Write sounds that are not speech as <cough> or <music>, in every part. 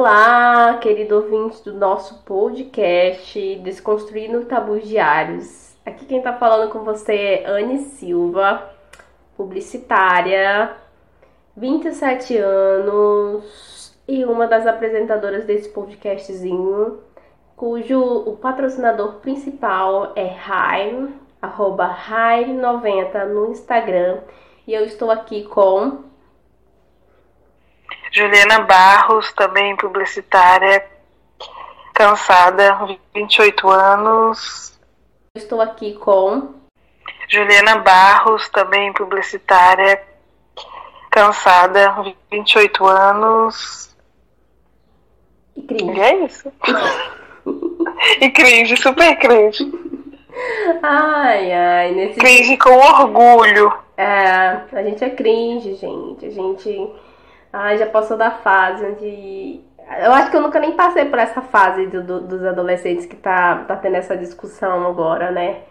Olá, querido ouvinte do nosso podcast Desconstruindo Tabus Diários. Aqui quem tá falando com você é Anne Silva, publicitária, 27 anos e uma das apresentadoras desse podcastzinho, cujo o patrocinador principal é Rai, arroba Rai90 no Instagram. E eu estou aqui com Juliana Barros, também publicitária, cansada, 28 anos. Estou aqui com Juliana Barros, também publicitária, cansada, 28 anos. E cringe. E é isso. e cringe, super cringe. Ai, ai, nesse. Cringe com orgulho. É, a gente é cringe, gente. A gente Ai, já passou da fase onde. Eu acho que eu nunca nem passei por essa fase do, do, dos adolescentes que tá, tá tendo essa discussão agora, né?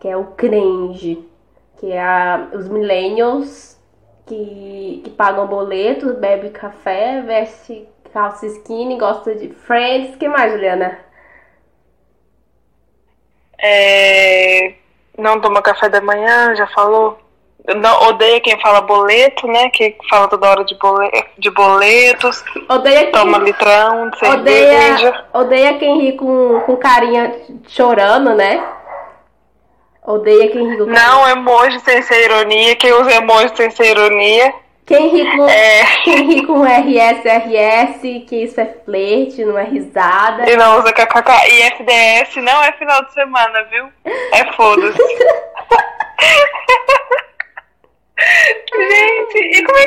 Que é o cringe. Que é a, os millennials que, que pagam boletos, bebe café, veste calça skinny, gosta de Friends. que mais, Juliana? É, não toma café da manhã, já falou? Não, odeia quem fala boleto, né? Que fala toda hora de, boleto, de boletos. Odeia quem, toma litrão, de odeia, Odeia quem ri com, com carinha chorando, né? Odeia quem ri com Não, emoji sem ser ironia. Quem usa emoji sem ser ironia. Quem ri com, é... quem ri com RS, RS, que isso é flerte, não é risada. E não usa kkk. E FDS não é final de semana, viu? É foda-se. <laughs> Gente, e como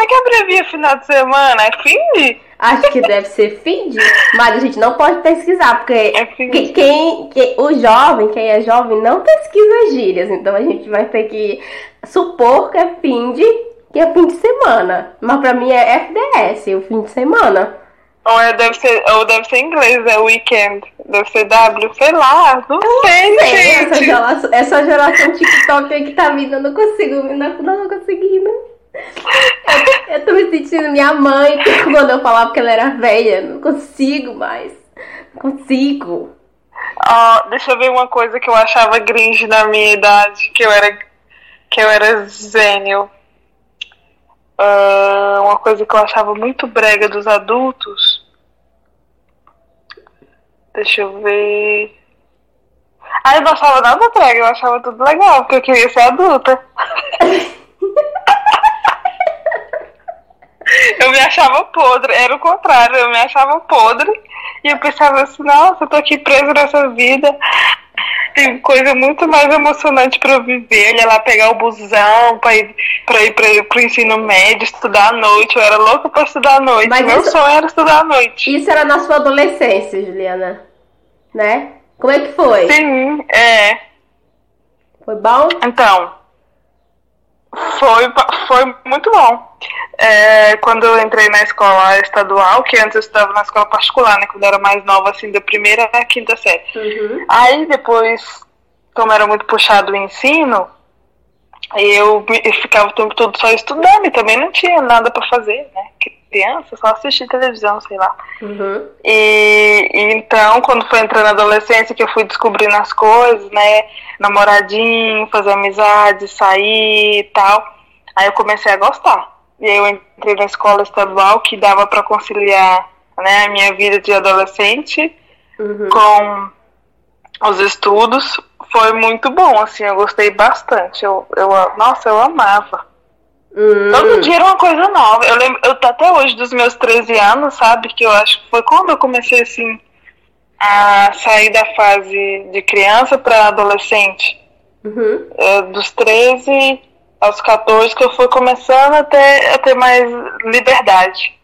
é que é abrevia final de semana? É fim Acho que deve ser fim mas a gente não pode pesquisar, porque é quem, quem, o jovem, quem é jovem, não pesquisa gírias, então a gente vai ter que supor que é fim de, que é fim de semana. Mas pra mim é FDS, o fim de semana. Ou, é, deve ser, ou deve ser inglês, é weekend. Deve ser W, sei lá, não eu sei, sei, gente. Essa geração, essa geração TikTok aí que tá vindo, eu não consigo, não, não consegui, não. Eu, eu tô me sentindo minha mãe quando eu falava que ela era velha. Não consigo mais. Não consigo. Deixa eu ver uma coisa que eu achava gringe na minha idade, que eu era que eu era zênio. Uh, uma coisa que eu achava muito brega dos adultos. Deixa eu ver. Ah, eu não achava nada brega, eu achava tudo legal, porque eu queria ser adulta. <laughs> eu me achava podre, era o contrário, eu me achava podre e eu pensava assim, nossa, eu tô aqui preso nessa vida tem coisa muito mais emocionante para eu viver. Olha lá, pegar o busão para ir para ir para pro ensino médio, estudar à noite. Eu era louca para estudar à noite. Mas Meu isso, sonho era estudar à noite. Isso era na sua adolescência, Juliana, né? Como é que foi? Sim, é. Foi bom? Então, foi, foi muito bom. É, quando eu entrei na escola estadual, que antes eu estudava na escola particular, né? Quando eu era mais nova, assim, da primeira à quinta série. Uhum. Aí depois, como era muito puxado o ensino, eu, eu ficava o tempo todo só estudando e também não tinha nada para fazer, né? Criança, só assistir televisão, sei lá. Uhum. E, e, então, quando foi entrando na adolescência, que eu fui descobrindo as coisas, né? Namoradinho, fazer amizade, sair e tal. Aí eu comecei a gostar. E aí eu entrei na escola estadual que dava para conciliar né, a minha vida de adolescente uhum. com os estudos. Foi muito bom, assim, eu gostei bastante. Eu, eu, nossa, eu amava. Uhum. Todo dia era uma coisa nova. Eu lembro, eu até hoje dos meus 13 anos, sabe? Que eu acho que foi quando eu comecei assim a sair da fase de criança para adolescente. Uhum. É, dos 13 aos 14 que eu fui começando a ter, a ter mais liberdade.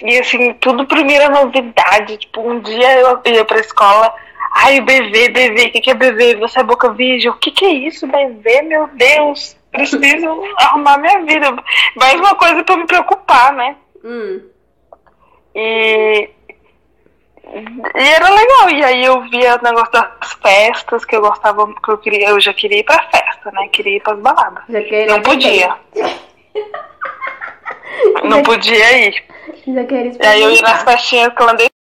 E assim, tudo primeira novidade. Tipo, um dia eu ia pra escola, ai, BV, BV, o que, que é BV? Você é boca virgem? O que, que é isso, BV? Meu Deus, preciso arrumar minha vida. Mais uma coisa pra me preocupar, né? Hum. E e era legal. E aí eu via o negócio das festas que eu gostava, que eu queria, eu já queria ir pra festa, né? Queria ir pras baladas. Não podia. Não <laughs> podia ir. Já quero E aí eu ia nas festinhas clandestinas.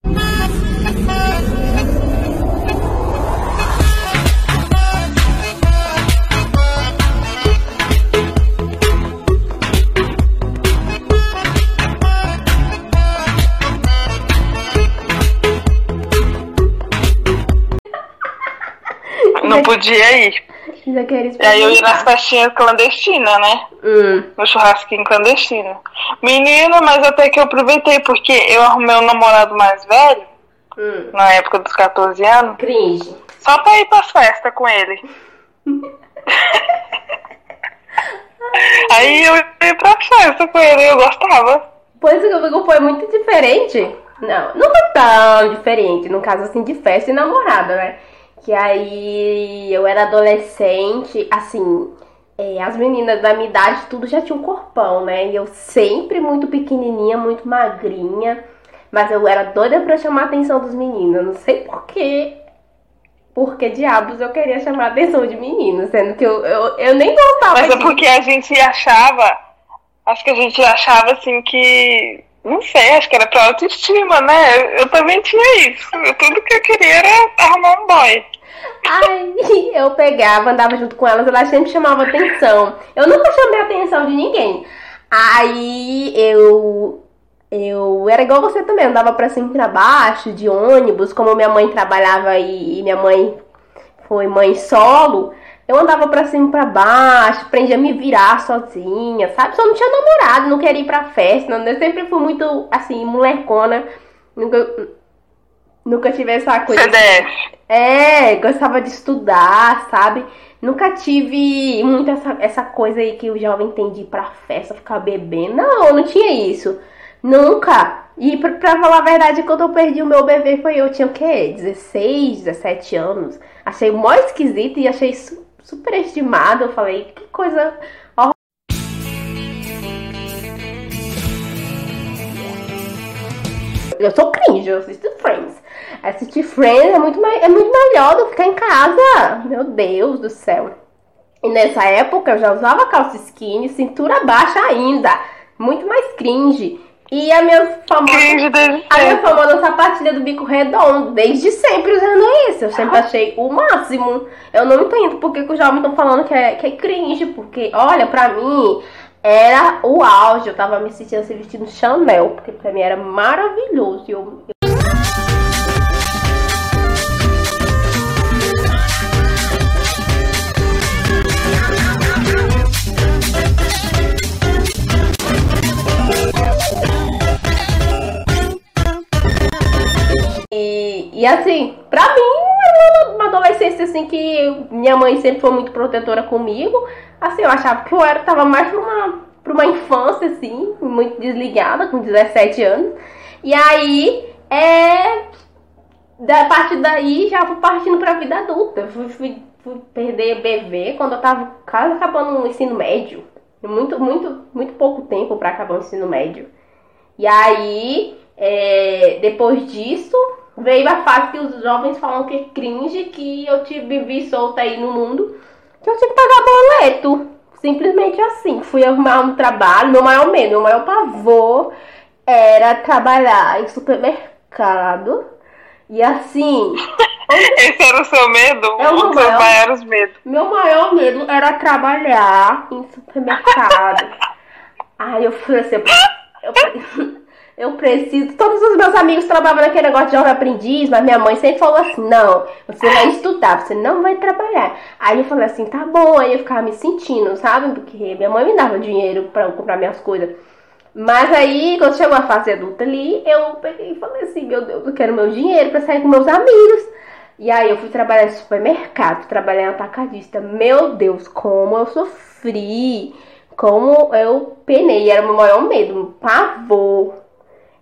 Não podia ir. E aí eu ia nas festinhas clandestinas, né? Hum. No churrasquinho clandestino. Menina, mas até que eu aproveitei, porque eu arrumei um namorado mais velho, Hum. na época dos 14 anos, Cringe. só pra ir pras festas com ele. <laughs> aí eu ia pra festa com ele, eu gostava. Pois comigo foi muito diferente. Não, não foi tão diferente, no caso assim, de festa e namorada, né? Que aí eu era adolescente, assim, é, as meninas da minha idade tudo já tinham um corpão, né? E eu sempre muito pequenininha, muito magrinha. Mas eu era doida pra chamar a atenção dos meninos. Eu não sei porquê. Por que diabos eu queria chamar a atenção de meninos, sendo que eu, eu, eu nem gostava Mas é porque a gente achava, acho que a gente achava assim que, não sei, acho que era pra autoestima, né? Eu também tinha isso. Tudo que eu queria era arrumar um boy. Aí <laughs> eu pegava, andava junto com elas, elas sempre chamavam atenção. Eu nunca chamei a atenção de ninguém. Aí eu. Eu era igual você também, andava pra cima e pra baixo, de ônibus, como minha mãe trabalhava e, e minha mãe foi mãe solo, eu andava pra cima e pra baixo, aprendi a me virar sozinha, sabe? Só não tinha namorado, não queria ir pra festa, não, eu sempre fui muito, assim, molecona, nunca, nunca tive essa coisa. CDF. É, gostava de estudar, sabe? Nunca tive muito essa, essa coisa aí que o jovem tem de ir pra festa, ficar bebendo. Não, não tinha isso. Nunca. E pra, pra falar a verdade, quando eu perdi o meu bebê, foi eu tinha o quê? 16, 17 anos. Achei mó esquisito e achei su super estimado. Eu falei, que coisa Eu sou cringe, eu assisto Friends. Assistir Friends é muito, mai- é muito melhor do que ficar em casa. Meu Deus do céu. E nessa época eu já usava calça skinny, cintura baixa ainda. Muito mais cringe. E a minha famosa. A minha famosa sapatilha do bico redondo, desde sempre usando isso. Eu sempre achei o máximo. Eu não entendo porque que os jovens estão falando que é, que é cringe, porque, olha, pra mim era o auge. Eu tava me sentindo assim, vestindo Chanel, porque pra mim era maravilhoso. E eu, E, assim, pra mim, era uma, adolescência assim que minha mãe sempre foi muito protetora comigo. Assim, eu achava que eu era, tava mais pra uma, pra uma infância, assim, muito desligada, com 17 anos. E aí, é. Da partir daí já fui partindo pra vida adulta. Fui, fui, fui perder BV quando eu tava quase acabando o ensino médio. Muito, muito, muito pouco tempo pra acabar o ensino médio. E aí, é, depois disso, veio a fase que os jovens falam que é cringe, que eu tive vivi solta aí no mundo, que eu tinha que pagar boleto. Simplesmente assim. Fui arrumar um trabalho, meu maior medo, meu maior pavor era trabalhar em supermercado. E assim, <laughs> Esse era o seu medo? É o Os seus meu. maiores medos. meu maior medo era trabalhar em supermercado. Aí eu falei assim, eu, eu, eu preciso. Todos os meus amigos trabalhavam naquele negócio de jovem aprendiz, mas minha mãe sempre falou assim: não, você vai estudar, você não vai trabalhar. Aí eu falei assim: tá bom. Aí eu ficava me sentindo, sabe? Porque minha mãe me dava dinheiro pra eu comprar minhas coisas. Mas aí, quando chegou a fase adulta ali, eu peguei e falei assim: meu Deus, eu quero meu dinheiro pra sair com meus amigos. E aí eu fui trabalhar em supermercado, trabalhar em atacadista. Meu Deus, como eu sofri, como eu penei, era o meu maior medo, pavor.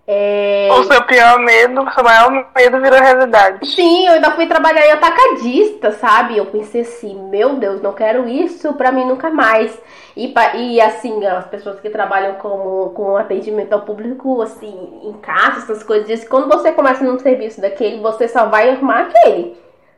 É... O seu pior medo, o seu maior medo virou realidade. Sim, eu ainda fui trabalhar em atacadista, sabe? Eu pensei assim, meu Deus, não quero isso pra mim nunca mais. E, e assim, as pessoas que trabalham com, com atendimento ao público, assim, em casa, essas coisas, quando você começa num serviço daquele, você só vai arrumar aquele.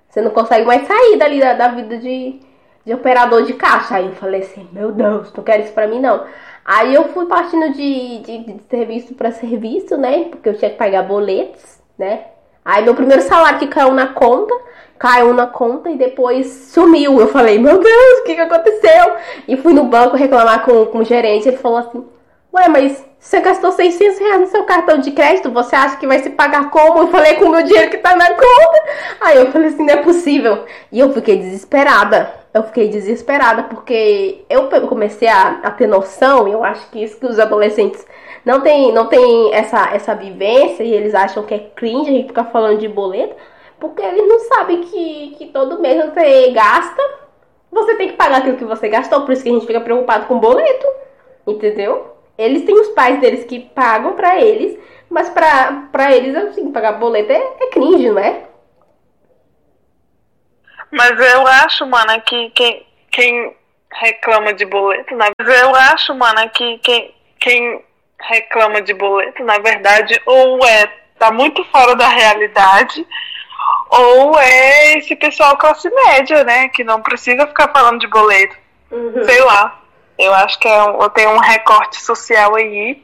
Você não consegue mais sair dali da, da vida de, de operador de caixa. Aí eu falei assim, meu Deus, não quero isso pra mim não. Aí eu fui partindo de, de, de serviço para serviço, né? Porque eu tinha que pagar boletos, né? Aí meu primeiro salário que caiu na conta, caiu na conta e depois sumiu. Eu falei, meu Deus, o que, que aconteceu? E fui no banco reclamar com, com o gerente. Ele falou assim: Ué, mas você gastou 600 reais no seu cartão de crédito, você acha que vai se pagar como? Eu falei com o meu dinheiro que tá na conta. Aí eu falei assim, não é possível. E eu fiquei desesperada. Eu fiquei desesperada porque eu comecei a, a ter noção, e eu acho que isso que os adolescentes não tem, não tem essa, essa vivência e eles acham que é cringe a gente ficar falando de boleto, porque eles não sabem que, que todo mês você gasta, você tem que pagar aquilo que você gastou, por isso que a gente fica preocupado com boleto, entendeu? Eles têm os pais deles que pagam pra eles, mas pra eles, assim, pagar boleto é, é cringe, não é? Mas eu acho, mano, que quem, quem reclama de boleto, na... eu acho, mano, que quem, quem reclama de boleto, na verdade, ou é tá muito fora da realidade, ou é esse pessoal classe média, né, que não precisa ficar falando de boleto. Uhum. Sei lá. Eu acho que é, tem um recorte social aí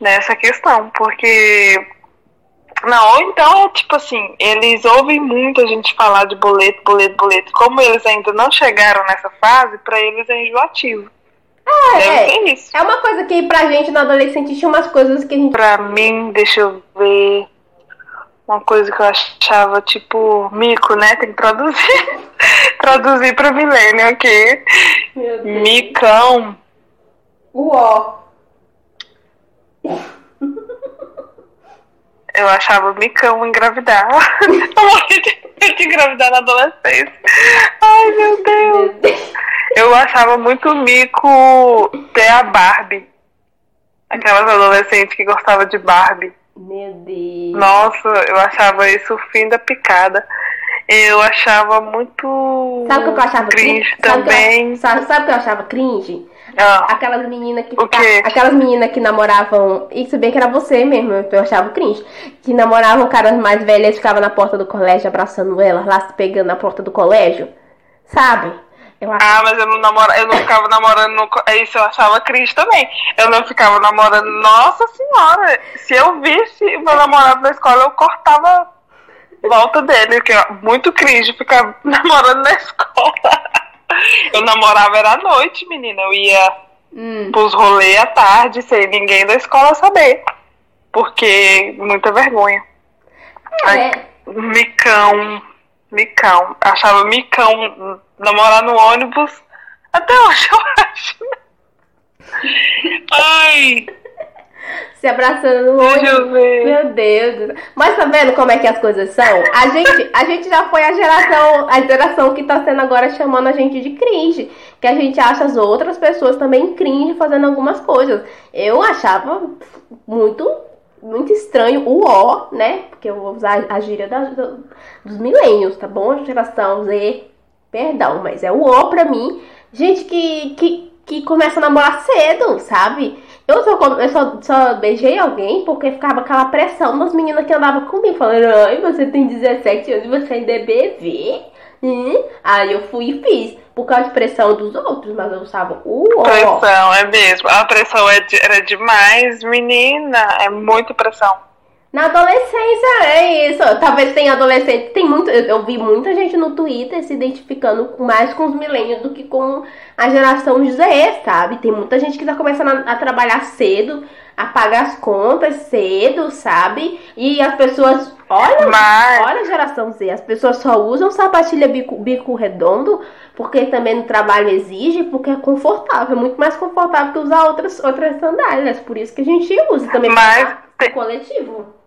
nessa questão, porque não, ou então é tipo assim, eles ouvem muito a gente falar de boleto, boleto, boleto. Como eles ainda não chegaram nessa fase, para eles é enjoativo. É, é, isso. é uma coisa que pra gente na adolescente tinha umas coisas que a gente. Pra mim, deixa eu ver. Uma coisa que eu achava tipo mico, né? Tem que traduzir. <laughs> traduzir pra milênio aqui. Micão. Uó. Eu achava micão engravidar. eu morri de, engravidar na adolescência. Ai, meu Deus. Eu achava muito mico ter a Barbie. Aquelas adolescentes que gostavam de Barbie. Meu Deus. Nossa, eu achava isso o fim da picada. Eu achava muito. Sabe o que eu achava cringe? cringe também. Sabe, o que eu achava cringe? Ah. Aquelas meninas que. Aquelas meninas que namoravam. Isso bem que era você mesmo, eu achava cringe. Que namoravam caras mais velhas ficavam na porta do colégio abraçando elas, lá se pegando na porta do colégio. Sabe? Ah, mas eu não namora, eu não ficava namorando no, é isso eu achava cringe também. Eu não ficava namorando, nossa senhora, se eu visse meu namorado na escola, eu cortava volta dele, que é muito cringe ficar <laughs> namorando na escola. Eu namorava era à noite, menina. Eu ia hum. pros rolês à tarde, sem ninguém da escola saber. Porque muita vergonha. É. Ai, micão, micão. Achava micão namorar no ônibus. Até hoje eu <laughs> acho. Ai. <laughs> Se abraçando no ônibus. Meu Deus. Mas tá vendo como é que as coisas são? A gente, a gente já foi a geração, a geração que tá sendo agora chamando a gente de cringe. Que a gente acha as outras pessoas também cringe fazendo algumas coisas. Eu achava muito muito estranho o O, né? Porque eu vou usar a gíria da, dos milênios, tá bom? Geração Z, Perdão, mas é o O pra mim. Gente que, que, que começa a namorar cedo, sabe? Eu só, eu só, só beijei alguém porque ficava aquela pressão das meninas que andavam comigo, falando, ai, você tem 17 anos você ainda é bebê. Hum? Aí eu fui e fiz, por causa de pressão dos outros, mas eu usava o. Pressão, é mesmo. A pressão é era demais, menina. É muito pressão. Na adolescência, é isso. Talvez tenha adolescente. Tem muito. Eu, eu, vi muita gente no Twitter se identificando mais com os milênios do que com a geração Z, sabe? Tem muita gente que tá começando a, a, trabalhar cedo, a pagar as contas cedo, sabe? E as pessoas. Olha, Mas... olha a geração Z. As pessoas só usam sapatilha bico, bico redondo porque também no trabalho exige, porque é confortável. É muito mais confortável que usar outras, outras sandálias. Por isso que a gente usa também. Mas... coletivo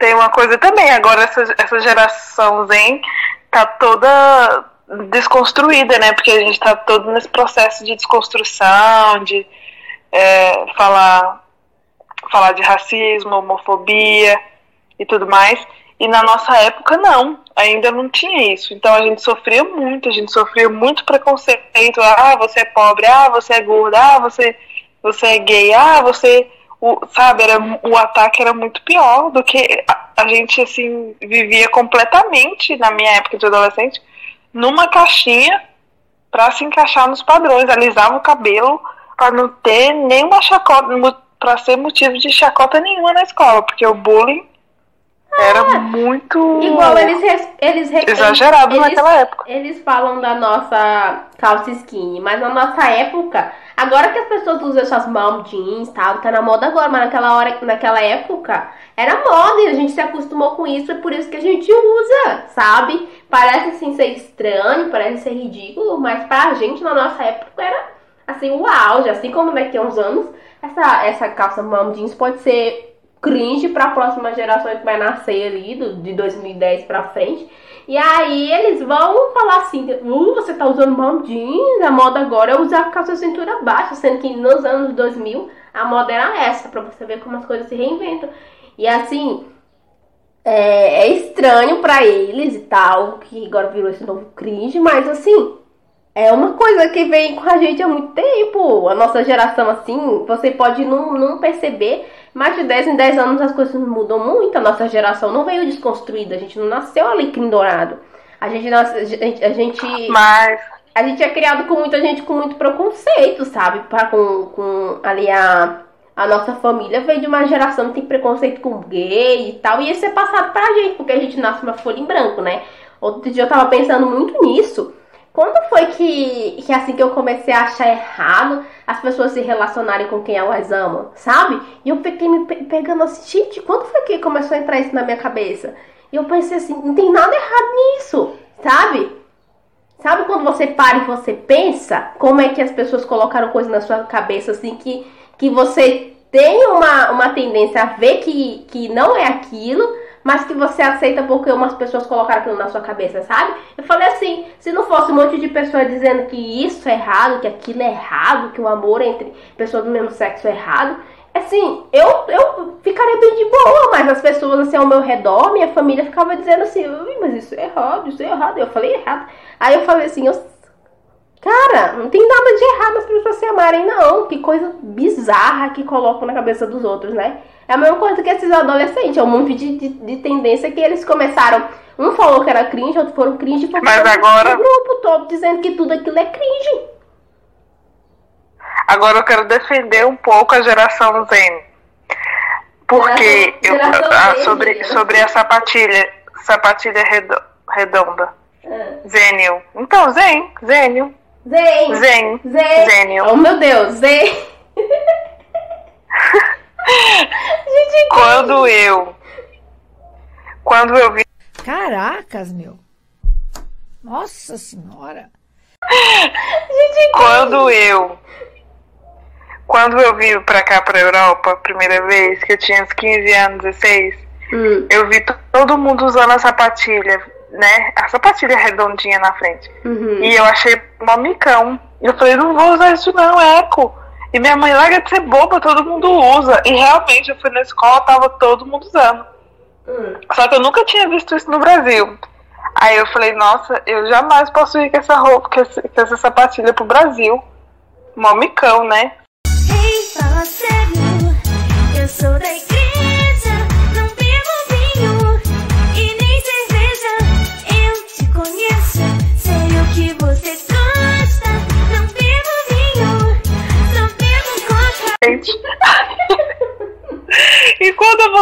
tem uma coisa também, agora essa, essa geração Zen tá toda desconstruída, né? Porque a gente tá todo nesse processo de desconstrução, de é, falar, falar de racismo, homofobia e tudo mais. E na nossa época não, ainda não tinha isso. Então a gente sofria muito, a gente sofria muito preconceito. Ah, você é pobre, ah, você é gorda, ah, você, você é gay, ah, você o, sabe, era, o ataque era muito pior do que a, a, gente, assim, vivia completamente, na minha época de adolescente, numa caixinha para se encaixar nos padrões, alisava o cabelo para não ter nenhuma chacota, para ser motivo de chacota nenhuma na escola, porque o bullying era muito igual eles eles exagerado eles, naquela época. Eles falam da nossa calça skinny, mas na nossa época, agora que as pessoas usam essas mom jeans, tal, tá na moda agora, mas naquela hora, naquela época era moda e a gente se acostumou com isso, é por isso que a gente usa, sabe? Parece assim ser estranho, parece ser ridículo, mas pra gente na nossa época era assim o auge, assim como daqui a uns anos essa essa calça mom jeans pode ser cringe para a próxima geração que vai nascer ali, do, de 2010 para frente. E aí eles vão falar assim, uh, você tá usando mom jeans, a moda agora é usar calça cintura baixa, sendo que nos anos 2000 a moda era essa, para você ver como as coisas se reinventam. E assim, é, é estranho para eles e tal, que agora virou esse novo cringe, mas assim, é uma coisa que vem com a gente há muito tempo. A nossa geração, assim, você pode não, não perceber, mas de 10 em 10 anos as coisas mudam muito. A nossa geração não veio desconstruída, a gente não nasceu alecrim dourado. A gente, a gente, a gente, mas... a gente é criado com muita gente com muito preconceito, sabe? Pra, com, com ali a, a nossa família veio de uma geração que tem preconceito com gay e tal. E isso é passado pra gente, porque a gente nasce uma folha em branco, né? Outro dia eu tava pensando muito nisso. Quando foi que, que assim que eu comecei a achar errado as pessoas se relacionarem com quem elas amam, sabe? E eu fiquei me pegando assim, gente, quando foi que começou a entrar isso na minha cabeça? E eu pensei assim, não tem nada errado nisso, sabe? Sabe quando você para e você pensa como é que as pessoas colocaram coisas na sua cabeça assim que, que você tem uma, uma tendência a ver que, que não é aquilo, mas que você aceita porque umas pessoas colocaram aquilo na sua cabeça, sabe? Eu falei assim, se não fosse um monte de pessoas dizendo que isso é errado, que aquilo é errado, que o amor entre pessoas do mesmo sexo é errado, assim, eu, eu ficaria bem de boa, mas as pessoas assim ao meu redor, minha família ficava dizendo assim, mas isso é errado, isso é errado. Eu falei errado. Aí eu falei assim, eu Cara, não tem nada de errado as pessoas se amarem, não. Que coisa bizarra que colocam na cabeça dos outros, né? É a mesma coisa que esses adolescentes. É um monte de, de, de tendência que eles começaram. Um falou que era cringe, outro foram cringe. Porque Mas agora. O grupo todo dizendo que tudo aquilo é cringe. Agora eu quero defender um pouco a geração Zen. Porque geração, eu, geração ah, sobre, sobre a sapatilha, sapatilha redonda. Ah. Zênio. Então, Zen, Zênio. Zen. Zen. Zen. Zênio. Oh, meu Deus. Zen. <laughs> Gente, quando eu. Quando eu vi. Caracas, meu. Nossa Senhora. <laughs> Gente, quando eu. Quando eu vim pra cá, pra Europa, a primeira vez, que eu tinha uns 15 anos, 16, hum. eu vi todo mundo usando a sapatilha né, a sapatilha redondinha na frente. Uhum. E eu achei mó micão. Eu falei, não vou usar isso não, é eco. E minha mãe larga de ser boba, todo mundo usa. E realmente, eu fui na escola, tava todo mundo usando. Uhum. Só que eu nunca tinha visto isso no Brasil. Aí eu falei, nossa, eu jamais posso ir com essa roupa, com essa, com essa sapatilha pro Brasil. Mó micão, né? Hey, fala sério, eu sou da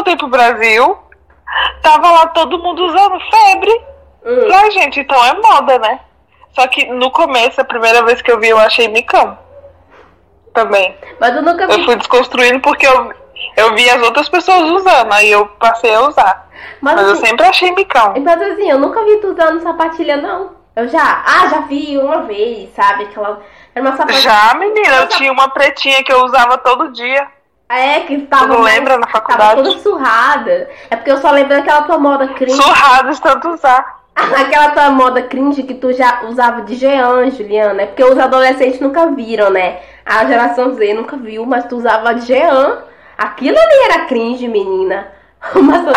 voltei pro Brasil, tava lá todo mundo usando febre. Uhum. Ai, gente, então é moda, né? Só que no começo, a primeira vez que eu vi, eu achei micão. Também. Mas eu nunca vi. Eu fui desconstruindo porque eu, eu vi as outras pessoas usando, aí eu passei a usar. Mas, Mas assim, eu sempre achei micão. Mas assim, eu nunca vi tu usando sapatilha, não. Eu já. Ah, já vi uma vez, sabe? Aquela. Era uma sapatilha. Já, menina, eu tinha uma pretinha que eu usava todo dia. É, que tava. Tu lembra na faculdade? Tava toda surrada. É porque eu só lembro daquela tua moda cringe. Surrada de tanto usar. <laughs> Aquela tua moda cringe que tu já usava de Jean, Juliana. É porque os adolescentes nunca viram, né? A geração Z nunca viu, mas tu usava de Jean. Aquilo ali era cringe, menina. <laughs> Uma <laughs>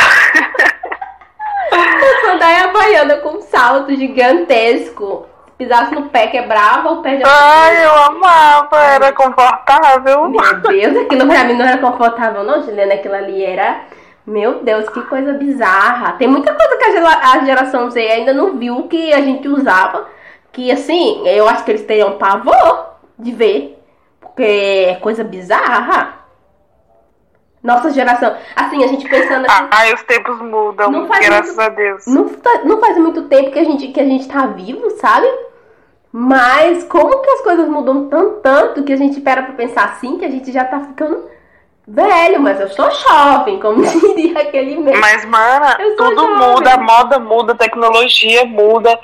sandália havaiana com salto gigantesco pisasse no pé, quebrava o pé de Ai, eu amava, era confortável. Meu Deus, aquilo pra mim não era confortável, não, Juliana. Aquilo ali era. Meu Deus, que coisa bizarra. Tem muita coisa que a geração Z ainda não viu que a gente usava. que assim, eu acho que eles teriam pavor de ver. Porque é coisa bizarra. Nossa geração. Assim, a gente pensando assim. Ai, os tempos mudam, graças muito- a Deus. Não, não faz muito tempo que a, gente, que a gente tá vivo, sabe? Mas como que as coisas mudam tanto, tanto que a gente pera pra pensar assim, que a gente já tá ficando velho, mas eu sou jovem, como <laughs> diria aquele meme. Mas, mana, tudo jovem. muda, a moda muda, a tecnologia muda.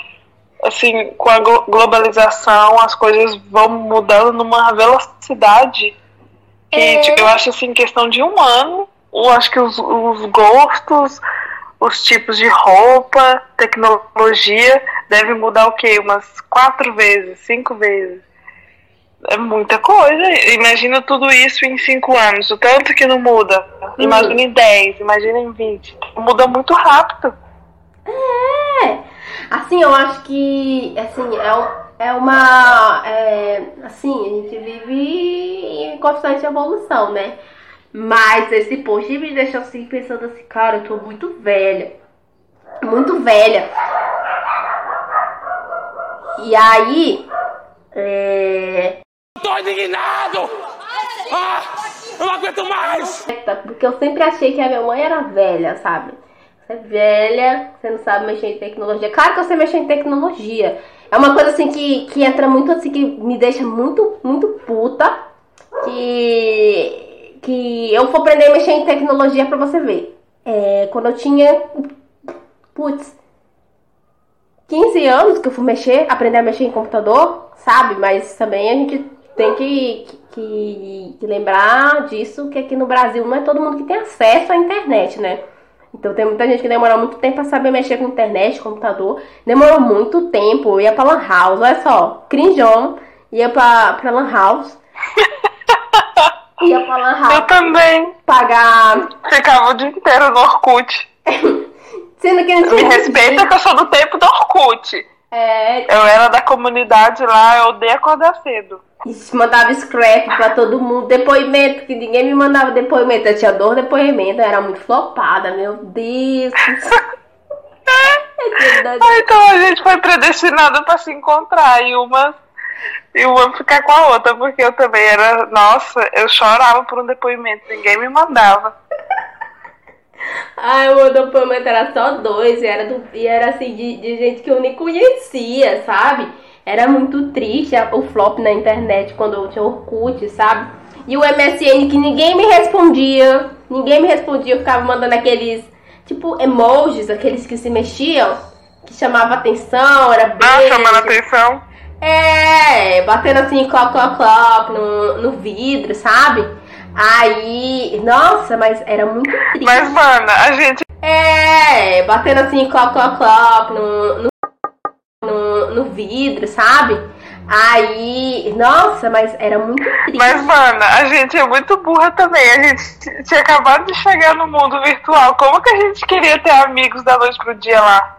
Assim, com a glo- globalização, as coisas vão mudando numa velocidade que É. tipo, eu acho assim, questão de um ano, eu acho que os, os gostos, os tipos de roupa, tecnologia devem mudar o quê? Umas quatro vezes, cinco vezes. É muita coisa. Imagina tudo isso em cinco anos. O tanto que não muda. Imagina em 10, imagina em 20. Muda muito rápido. É, assim, eu acho que, assim, é, é uma, é, assim, a gente vive em constante evolução, né? Mas esse post me deixa assim, pensando assim, cara, eu tô muito velha, muito velha. E aí, é, Tô indignado! Ah, eu não aguento mais! porque eu sempre achei que a minha mãe era velha, sabe? Você é velha, você não sabe mexer em tecnologia. Claro que eu sei mexer em tecnologia. É uma coisa assim que, que entra muito assim, que me deixa muito, muito puta. Que, que eu vou aprender a mexer em tecnologia pra você ver. É, quando eu tinha, putz, 15 anos que eu fui mexer, aprender a mexer em computador, sabe? Mas também a gente tem que, que, que lembrar disso, que aqui no Brasil não é todo mundo que tem acesso à internet, né? Então tem muita gente que demora muito tempo pra saber mexer com internet, computador. Demorou muito tempo. Eu ia pra Lan House, olha só, crinjão. Ia pra, pra Lan House. <laughs> ia pra Lan Eu House também. pagar. Ficava o dia inteiro no Orkut. <laughs> Sendo que não Me respeita que eu sou do tempo do Orkut. É, Eu era da comunidade lá, eu odeio acordar cedo. Isso, mandava scrap pra todo mundo, depoimento, que ninguém me mandava depoimento. Eu tinha dois depoimentos, eu era muito flopada, meu Deus. Dois- <laughs> Ah, então a gente foi predestinado pra se encontrar e uma e uma ficar com a outra, porque eu também era, nossa, eu chorava por um depoimento, ninguém me mandava. Ai, o depoimento era só dois, e era, do, e era assim, de, de gente que eu nem conhecia, sabe? Era muito triste o flop na internet quando eu tinha Orkut, sabe? E o MSN que ninguém me respondia, ninguém me respondia, eu ficava mandando aqueles, tipo, emojis, aqueles que se mexiam, que chamava atenção, era Ah, beijo. chamando atenção. É, batendo assim, cloc, cloc, cloc no, no vidro, sabe? Aí, nossa, mas era muito triste. Mas, mana, a gente. É, batendo assim, cloc, cloc, cloc no, no, no, no vidro, sabe? Aí, nossa, mas era muito triste. Mas, mana, a gente é muito burra também. A gente tinha acabado de chegar no mundo virtual. Como que a gente queria ter amigos da noite pro dia lá?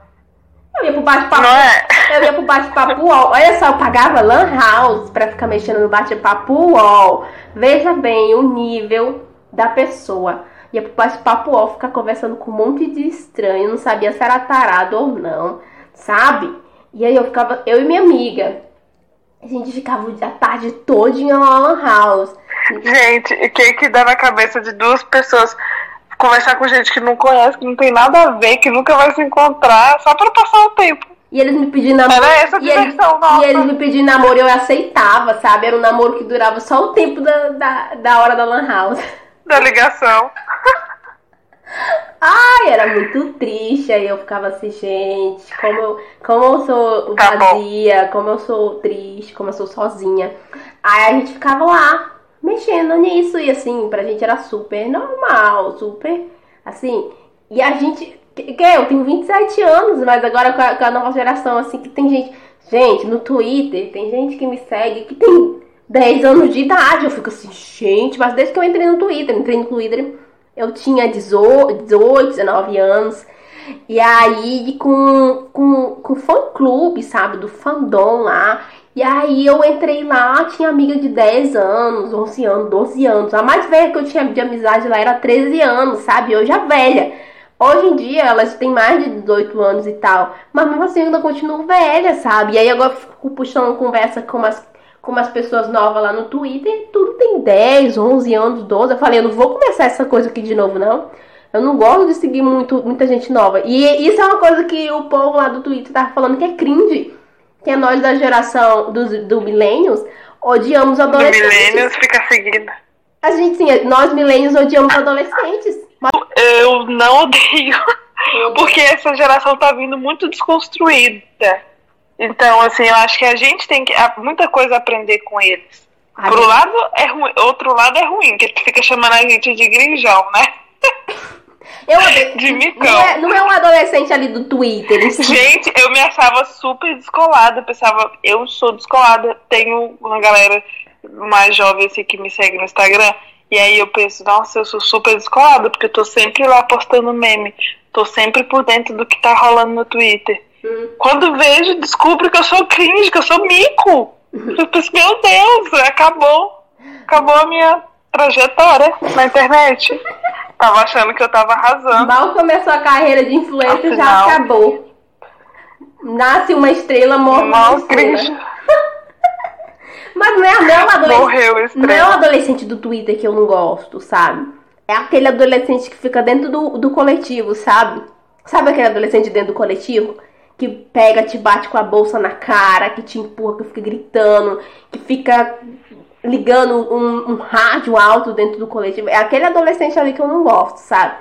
Eu ia pro bate-papo. É? Eu ia pro bate-papo UOL. Olha só, eu pagava Lan House pra ficar mexendo no bate-papo UOL. Veja bem o nível da pessoa. Ia pro bate-papo UOL ficar conversando com um monte de estranho. Não sabia se era tarado ou não, sabe? E aí eu ficava, eu e minha amiga. A gente ficava a tarde todinha na Lan House. Gente, o que que dá na cabeça de duas pessoas conversar com gente que não conhece, que não tem nada a ver, que nunca vai se encontrar, só pra passar o tempo? E eles me pedindo namoro. Era essa a e, eles, nossa. e eles me pedindo namoro eu aceitava, sabe? Era um namoro que durava só o tempo da, da, da hora da Lan House. Da ligação. <laughs> Ai, era muito triste. Aí eu ficava assim, gente, como eu, como eu sou Tá bom. vazia, como eu sou triste, como eu sou sozinha. Aí a gente ficava lá, mexendo nisso. E assim, pra gente era super normal, super assim. E a gente. Que eu tenho 27 anos, mas agora com a, com a nova geração, assim, que tem gente. Gente, no Twitter, tem gente que me segue que tem 10 anos de idade. Eu fico assim, gente, mas desde que eu entrei no Twitter, entrei no Twitter, eu tinha 18, 18 19 anos. E aí, com, com, com fã-clube, sabe, do fandom lá. E aí eu entrei lá, tinha amiga de 10 anos, 11 anos, 12 anos. A mais velha que eu tinha de amizade lá era 13 anos, sabe? Eu já velha. Hoje em dia elas têm mais de 18 anos e tal, mas mesmo assim ainda continuam velha, sabe? E aí agora eu fico puxando conversa com umas, com umas pessoas novas lá no Twitter, tudo tem 10, 11 anos, 12. Eu falei, eu não vou começar essa coisa aqui de novo, não. Eu não gosto de seguir muito, muita gente nova. E isso é uma coisa que o povo lá do Twitter tava falando que é cringe. Que é nós da geração dos, do Millennials odiamos adolescentes. Do Millennials fica seguindo. A gente, sim, nós Millennials odiamos adolescentes. Mas... Eu não odeio. Porque essa geração tá vindo muito desconstruída. Então, assim, eu acho que a gente tem que, muita coisa a aprender com eles. Por um lado é ruim, outro lado é ruim, que fica chamando a gente de grinjão, né? <laughs> Eu <laughs> de micão. Não é, não é um adolescente ali do Twitter. Gente, eu me achava super descolada. Pensava, eu sou descolada. Tenho uma galera mais jovem assim que me segue no Instagram. E aí eu penso, nossa, eu sou super descolada, porque eu tô sempre lá postando meme. Tô sempre por dentro do que tá rolando no Twitter. Hum. Quando vejo, descubro que eu sou cringe, que eu sou mico. Eu penso, meu Deus, acabou. Acabou a minha trajetória na internet. <laughs> Tava achando que eu tava arrasando. Mal começou a carreira de influencer, Afinal, já acabou. Nasce uma estrela, morre uma estrela. <laughs> Mas não é, não é adolescente. Não é o adolescente do Twitter que eu não gosto, sabe? É aquele adolescente que fica dentro do, do coletivo, sabe? Sabe aquele adolescente dentro do coletivo? Que pega, te bate com a bolsa na cara, que te empurra, que fica gritando, que fica ligando um, um, rádio alto dentro do coletivo. É aquele adolescente ali que eu não gosto, sabe?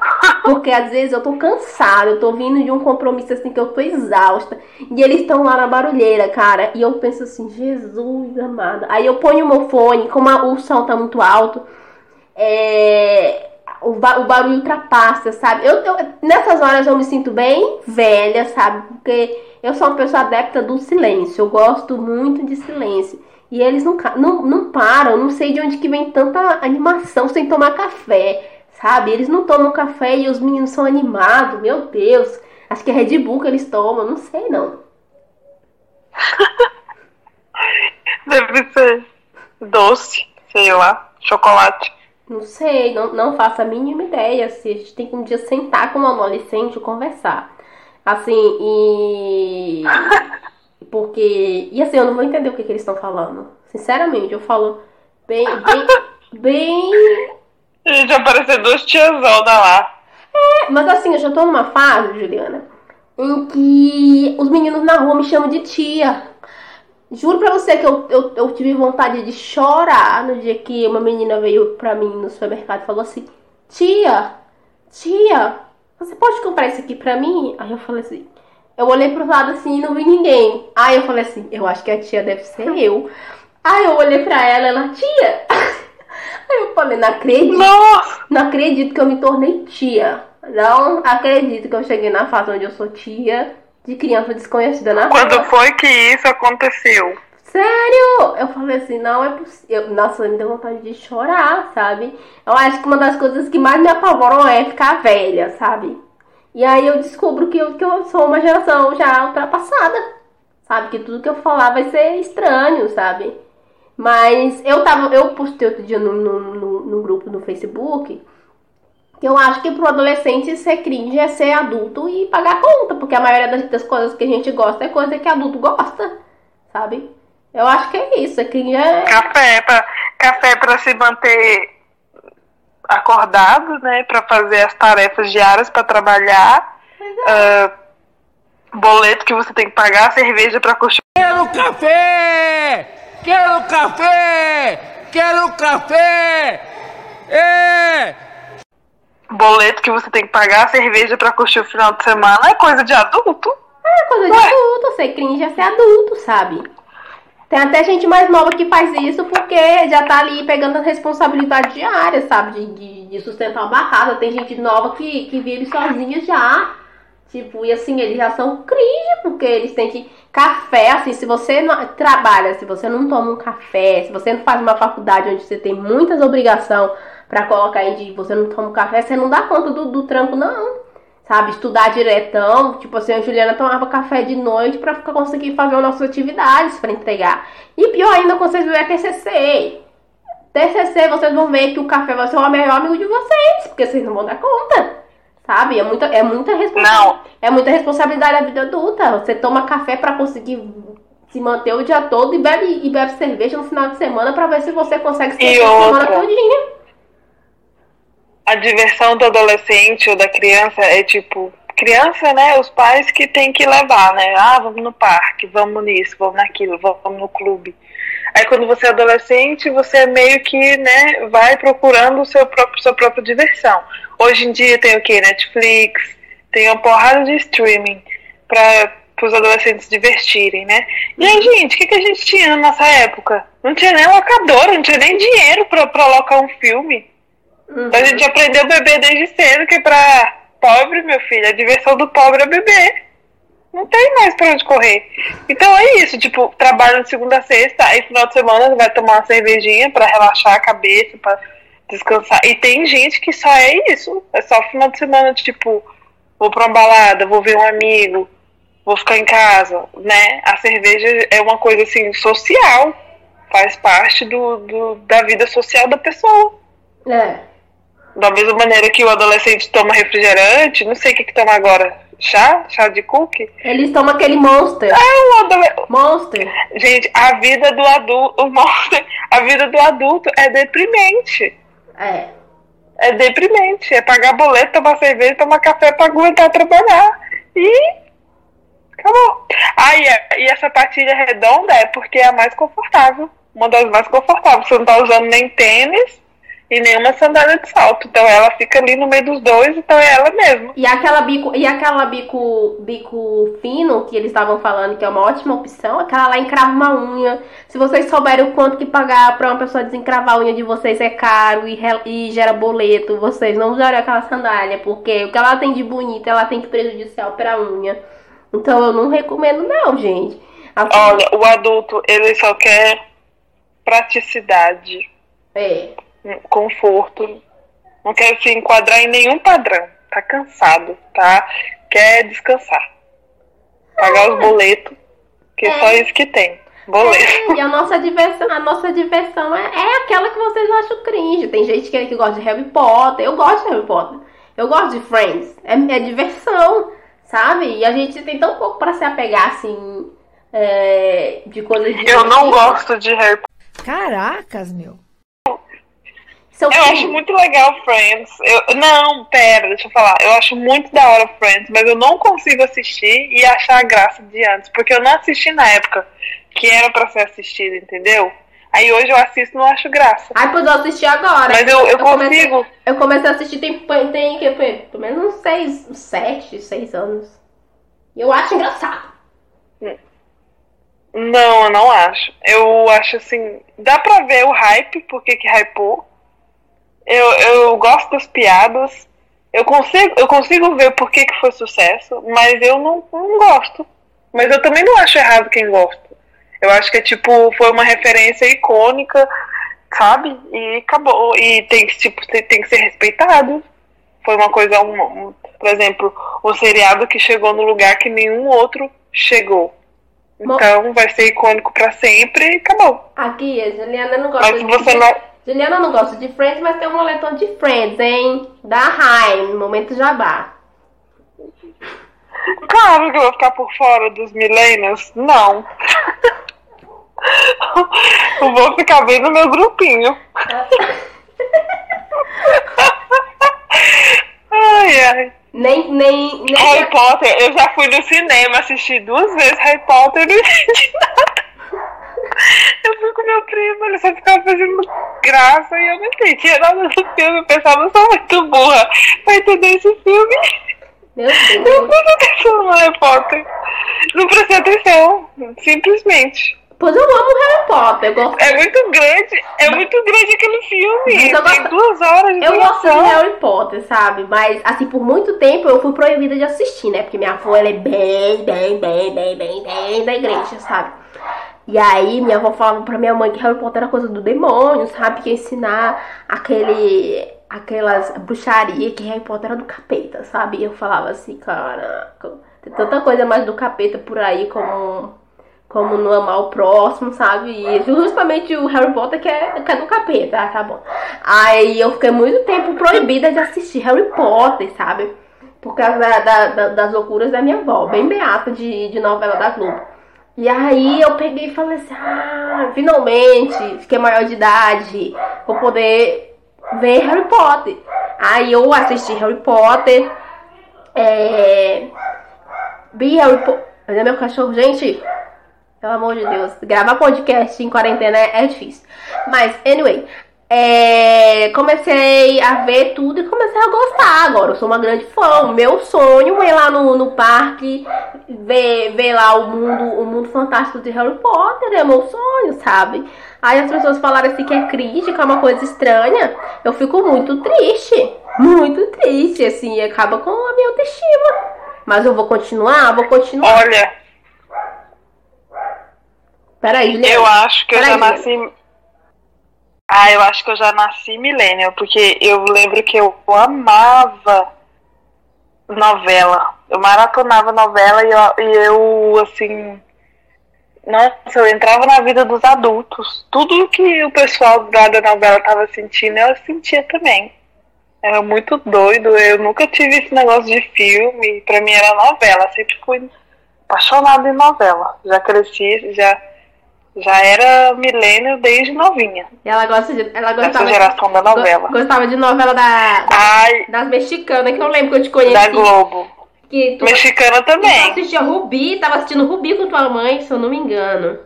Porque às vezes eu tô cansada, eu tô vindo de um compromisso assim que eu tô exausta. E eles estão lá na barulheira, cara. E eu penso assim, Jesus amado. Aí eu ponho o meu fone, como a, o som tá muito alto, é, o, o barulho ultrapassa, sabe? Eu, eu, nessas horas eu me sinto bem velha, sabe? Porque eu sou uma pessoa adepta do silêncio. Eu gosto muito de silêncio. E eles não, não, não param, não sei de onde que vem tanta animação sem tomar café, sabe? Eles não tomam café e os meninos são animados, meu Deus. Acho que é Red Bull que eles tomam, não sei não. <laughs> Deve ser doce, sei lá, chocolate. Não sei, não, não faço a mínima ideia. Se a gente tem que um dia sentar com um adolescente e conversar. Assim, e. <laughs> Porque. E assim, eu não vou entender o que, que eles estão falando. Sinceramente, eu falo bem. Bem. <laughs> bem... Gente, aparecer dois tiazão da lá. É, mas assim, eu já tô numa fase, Juliana, em que os meninos na rua me chamam de tia. Juro pra você que eu, eu, eu tive vontade de chorar no dia que uma menina veio pra mim no supermercado e falou assim: Tia, tia, você pode comprar isso aqui pra mim? Aí eu falei assim: eu olhei pro lado assim e não vi ninguém. Aí eu falei assim, eu acho que a tia deve ser eu. Aí eu olhei pra ela, ela, tia. <laughs> Aí eu falei, não acredito. Nossa. Não acredito que eu me tornei tia. Não acredito que eu cheguei na fase onde eu sou tia de criança desconhecida na Quando rua. foi que isso aconteceu? Sério? Eu falei assim, não é possível. Nossa, me deu vontade de chorar, sabe? Eu acho que uma das coisas que mais me apavoram é ficar velha, sabe? E aí eu descubro que eu, que eu sou uma geração já ultrapassada, sabe? Que tudo que eu falar vai ser estranho, sabe? Mas eu tava, eu postei outro dia no, no, no grupo no Facebook que eu acho que pro adolescente ser cringe é ser adulto e pagar conta, porque a maioria das, das coisas que a gente gosta é coisa que adulto gosta, sabe? Eu acho que é isso, é cringe é... Café pra, café pra se manter acordado, né, para fazer as tarefas diárias para trabalhar. Uh, boleto que você tem que pagar, cerveja para curtir. Quero café! Quero café! Quero café! É! Boleto que você tem que pagar, cerveja para curtir o final de semana é coisa de adulto. É coisa de Ué. adulto, ser cringe é ser adulto, sabe? Tem até gente mais nova que faz isso porque já tá ali pegando a responsabilidade diária, sabe? De, de, de sustentar uma casa. Tem gente nova que, que vive sozinha já. Tipo, e assim, eles já são cringe, porque eles têm que. Café, assim, se você não trabalha, se você não toma um café, se você não faz uma faculdade onde você tem muitas obrigações para colocar em dia, você não toma um café, você não dá conta do, do trampo, não sabe, estudar diretão. Tipo assim, a Juliana tomava café de noite para conseguir fazer as nossas atividades para entregar. E pior ainda, quando vocês verem a TCC. TCC, vocês vão ver que o café vai ser o melhor amigo de vocês, porque vocês não vão dar conta, Sabe? É muita, é muita responsabilidade. É muita responsabilidade da vida adulta. Você toma café pra conseguir se manter o dia todo e bebe, e bebe cerveja no final de semana pra ver se você consegue se E a semana todinha. A diversão do adolescente ou da criança é tipo, criança, né? Os pais que tem que levar, né? Ah, vamos no parque, vamos nisso, vamos naquilo, vamos no clube. Aí quando você é adolescente, você meio que, né, vai procurando o seu próprio, sua própria diversão. Hoje em dia tem o que? Netflix, tem uma porrada de streaming para os adolescentes se divertirem, né? E aí, gente, o que, que a gente tinha na nossa época? Não tinha nem locadora, não tinha nem dinheiro pra alocar um filme. Uhum. A gente aprendeu a beber desde cedo, que pra pobre, meu filho, a diversão do pobre é beber. Não tem mais pra onde correr. Então é isso, tipo, trabalho de segunda a sexta, aí final de semana vai tomar uma cervejinha pra relaxar a cabeça, pra descansar. E tem gente que só é isso. É só final de semana, tipo, vou pra uma balada, vou ver um amigo, vou ficar em casa, né? A cerveja é uma coisa assim, social. Faz parte do, do da vida social da pessoa. É. Da mesma maneira que o adolescente toma refrigerante, não sei o que, que toma agora. Chá? Chá de cookie? Eles tomam aquele monster. O adole- Monster. Gente, a vida do adulto. O monster, a vida do adulto é deprimente. É. É deprimente. É pagar boleto, tomar cerveja, tomar café pra aguentar trabalhar. E. Acabou. Ah, e, é- e essa patilha redonda é porque é a mais confortável. Uma das mais confortáveis. Você não tá usando nem tênis e nenhuma sandália de salto. Então ela fica ali no meio dos dois, então é ela mesma. E aquela bico, e aquela bico, bico fino que eles estavam falando que é uma ótima opção, aquela lá encrava uma unha. Se vocês souberem o quanto que pagar pra uma pessoa desencravar a unha de vocês é caro e, e gera boleto, vocês não usarem aquela sandália, porque o que ela tem de bonito, ela tem de prejudicial pra unha. Então eu não recomendo não, gente. Assim, Olha, o adulto, ele só quer praticidade, é. Conforto. Não quer se enquadrar em nenhum padrão. Tá cansado, tá? Quer descansar. Pagar os boletos, que é só isso que tem. Boleto. E a nossa diversão, a nossa diversão é, é aquela que vocês acham cringe. Tem gente que, que gosta de Harry Potter. Eu gosto de Harry Potter. Eu gosto de Friends. É, é diversão, sabe? E a gente tem tão pouco pra se apegar, assim, é, de coisas de. Eu não gosto de Harry Potter. Caracas, meu. São Eu acho muito legal Friends. Eu, não, pera, deixa eu falar. Eu acho muito da hora Friends, mas eu não consigo assistir e achar a graça de antes, porque eu não assisti na época que era pra ser assistido, entendeu? Aí hoje eu assisto e não acho graça. Ai, pois eu assisti agora. Mas eu, eu comecei- consigo. eu comecei a assistir tem, tem que, pelo menos uns seis, uns sete, seis anos. E eu acho engraçado. Não, eu não acho. Eu acho assim. Dá pra ver o hype, porque que hypou. Eu, eu gosto das piadas. Eu consigo, eu consigo ver por que, que foi sucesso, mas eu não, não gosto. Mas eu também não acho errado quem gosta. Eu acho que tipo, foi uma referência icônica, sabe? E acabou. E tem que, tipo, tem, que ser respeitado. Foi uma coisa, um, um- por exemplo, um seriado que chegou no lugar que nenhum outro chegou. Bom- Então vai ser icônico pra sempre e acabou. Aqui, a Juliana não gosta Mas de você não. Juliana não gosta de Friends, mas tem um moletom de Friends, hein? Da Rain, no momento jabá. Claro que eu vou ficar por fora dos millennials. Não. <laughs> eu vou ficar bem no meu grupinho. ai, ai. Nem, nem, nem. Harry Potter, eu já fui no cinema assistir duas vezes Harry Potter e não entendi nada. Eu fui com meu primo, ele só ficava fazendo graça e eu não entendia nada do filme. Eu pensava, eu sou muito burra pra entender esse filme. Meu Eu não Deus. prestei atenção no Harry Potter. Não prestei atenção, simplesmente. Pois eu amo Harry Potter. Gosto, É muito grande, é muito grande aquele filme. Eu Tem gosto- duas horas de eu gosto de. Harry Potter, sabe? Mas, assim, por muito tempo eu fui proibida de assistir, né? Porque minha avó, ela é bem, bem, bem, bem, bem, bem da igreja, sabe? E aí minha avó falava pra minha mãe que Harry Potter era coisa do demônio, sabe? Que ia ensinar aquele... Aquelas bruxaria que Harry Potter era do capeta, sabe? E eu falava assim, caraca, tem tanta coisa mais do capeta por aí como como não amar o próximo, sabe? E justamente o Harry Potter que é, que é do capeta, tá bom. Aí eu fiquei muito tempo proibida de assistir Harry Potter, sabe? por causa da- da- das loucuras da minha avó, bem beata de, de novela da Globo. E aí eu peguei e falei assim, ah, finalmente, fiquei maior de idade, vou poder ver Harry Potter. Aí eu assisti Harry Potter, é... vi Harry Potter. Olha meu cachorro, gente, pelo amor de Deus, gravar podcast em quarentena é, é difícil. Mas, anyway, é, comecei a ver tudo e comecei a gostar agora. Eu sou uma grande fã. O meu sonho é ir lá no, no parque, ver, ver lá o mundo, o mundo fantástico de Harry Potter. É meu sonho, sabe? Aí as pessoas falaram assim que é crítica, que é uma coisa estranha. Eu fico muito triste. Muito triste, assim, e acaba com a minha autoestima. Mas eu vou continuar, vou continuar. Olha, Peraí, Juliana. eu acho que eu Peraí, já Juliana. nasci. Ah, eu acho que eu já nasci millennial, porque eu lembro que eu amava novela. Eu maratonava novela e eu, e eu assim. Nossa, eu entrava na vida dos adultos. Tudo que o pessoal da novela tava sentindo, eu sentia também. Era muito doido. Eu nunca tive esse negócio de filme. Pra mim era novela. Sempre fui apaixonada em novela. Já cresci, já, já era milênio desde novinha. E ela gosta de. Ela Essa gostava geração da novela. Go- Gostava de novela da, da- Ai, das mexicanas, que eu lembro que eu te conheci. da Globo. Que tu, Mexicana tu também. assistia Rubi, tava assistindo Rubi com tua mãe, se eu não me engano.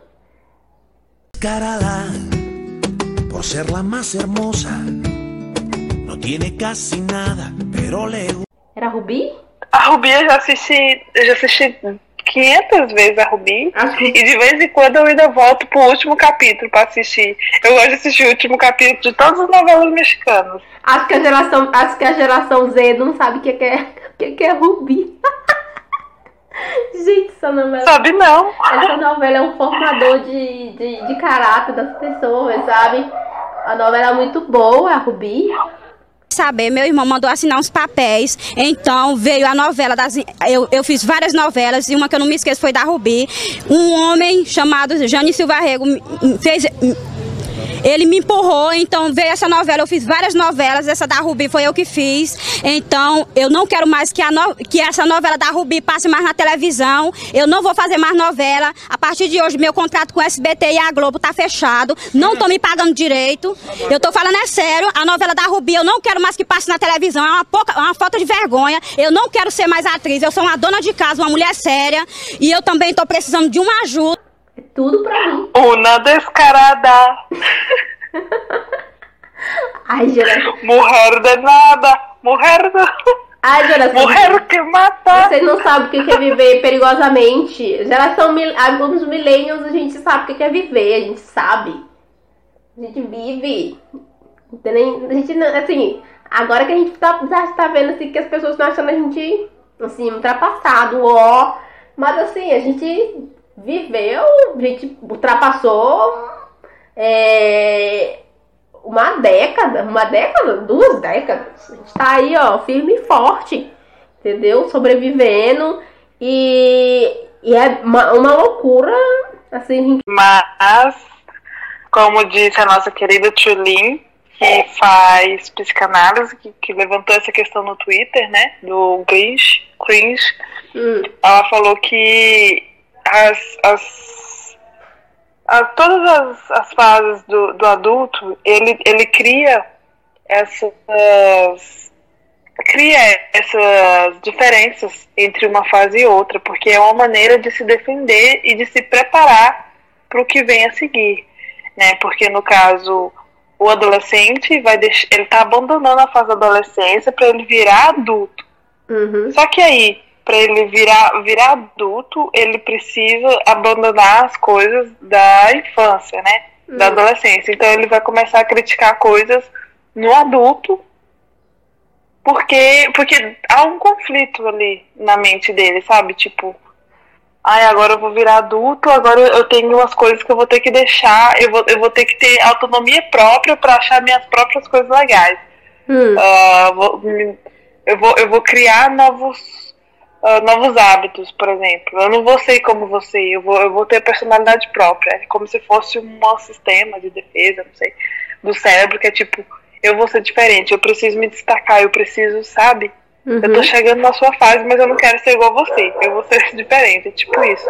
Descarada por ser la más hermosa. No tiene casi nada, pero le. Era Rubi? A Rubi eu já assisti, eu já assisti 500 vezes a Rubi. Que- E de vez em quando eu ainda volto pro último capítulo pra assistir. Eu gosto de assistir o último capítulo de todas as novelas mexicanas. Acho que a geração, acho que a geração Z não sabe o que que é, o que que é Rubi. <laughs> Gente, essa novela, Sabe não? essa novela é um formador de, de, de caráter das pessoas, sabe? A novela é muito boa, a Rubi. Saber, meu irmão mandou assinar uns papéis, então veio a novela das. Eu, eu fiz várias novelas e uma que eu não me esqueço foi da Rubi. Um homem chamado Jane Silva Rego fez. Ele me empurrou, então veio essa novela. Eu fiz várias novelas, essa da Rubi foi eu que fiz. Então eu não quero mais que, no- que essa novela da Rubi passe mais na televisão. Eu não vou fazer mais novela. A partir de hoje, meu contrato com o SBT e a Globo tá fechado. Não tô me pagando direito. Eu tô falando é sério. A novela da Rubi eu não quero mais que passe na televisão. É uma, pouca, é uma falta de vergonha. Eu não quero ser mais atriz. Eu sou uma dona de casa, uma mulher séria. E eu também tô precisando de uma ajuda. É tudo pra mim. Una descarada. <laughs> Ai, geração. Mulher de nada. Mulher de... Ai, geração. Mulher que mata. Vocês não sabem o que é viver perigosamente. Geração alguns millennials a gente sabe o que é viver, a gente sabe. A gente vive. A gente não, assim, agora que a gente tá, tá vendo assim que as pessoas estão achando a gente assim, ultrapassado, ó. Mas assim, a gente viveu, a gente ultrapassou é, uma década, uma década, duas décadas. A gente tá aí, ó, firme e forte entendeu? Sobrevivendo e, e é uma, uma loucura, assim, Mas, como disse a nossa querida Tulin, que faz psicanálise, que, que levantou essa questão no Twitter, né? Do cringe, cringe hum, ela falou que as, as, todas as, as fases do, do adulto, ele, ele cria essas cria essas diferenças entre uma fase e outra, porque é uma maneira de se defender e de se preparar para o que vem a seguir, né? Porque no caso o adolescente vai deixar, ele tá abandonando a fase da adolescência para ele virar adulto. uhum, Só que aí, para ele virar, virar adulto, ele precisa abandonar as coisas da infância, né? Da Hum. adolescência. Então ele vai começar a criticar coisas no adulto, porque, porque há um conflito ali na mente dele, sabe? Tipo, ai, agora eu vou virar adulto, agora eu tenho umas coisas que eu vou ter que deixar, eu vou, eu vou ter que ter autonomia própria para achar minhas próprias coisas legais. hum, Ah, vou- eu, vou, eu vou criar novos, ah, novos hábitos, por exemplo. Eu não vou ser como você, eu vou, eu vou ter personalidade própria. É como se fosse um sistema de defesa, não sei, do cérebro, que é tipo, eu vou ser diferente, eu preciso me destacar, eu preciso, sabe? Eu tô chegando na sua fase, mas eu não quero ser igual a você. Eu vou ser <laughs> diferente, tipo isso.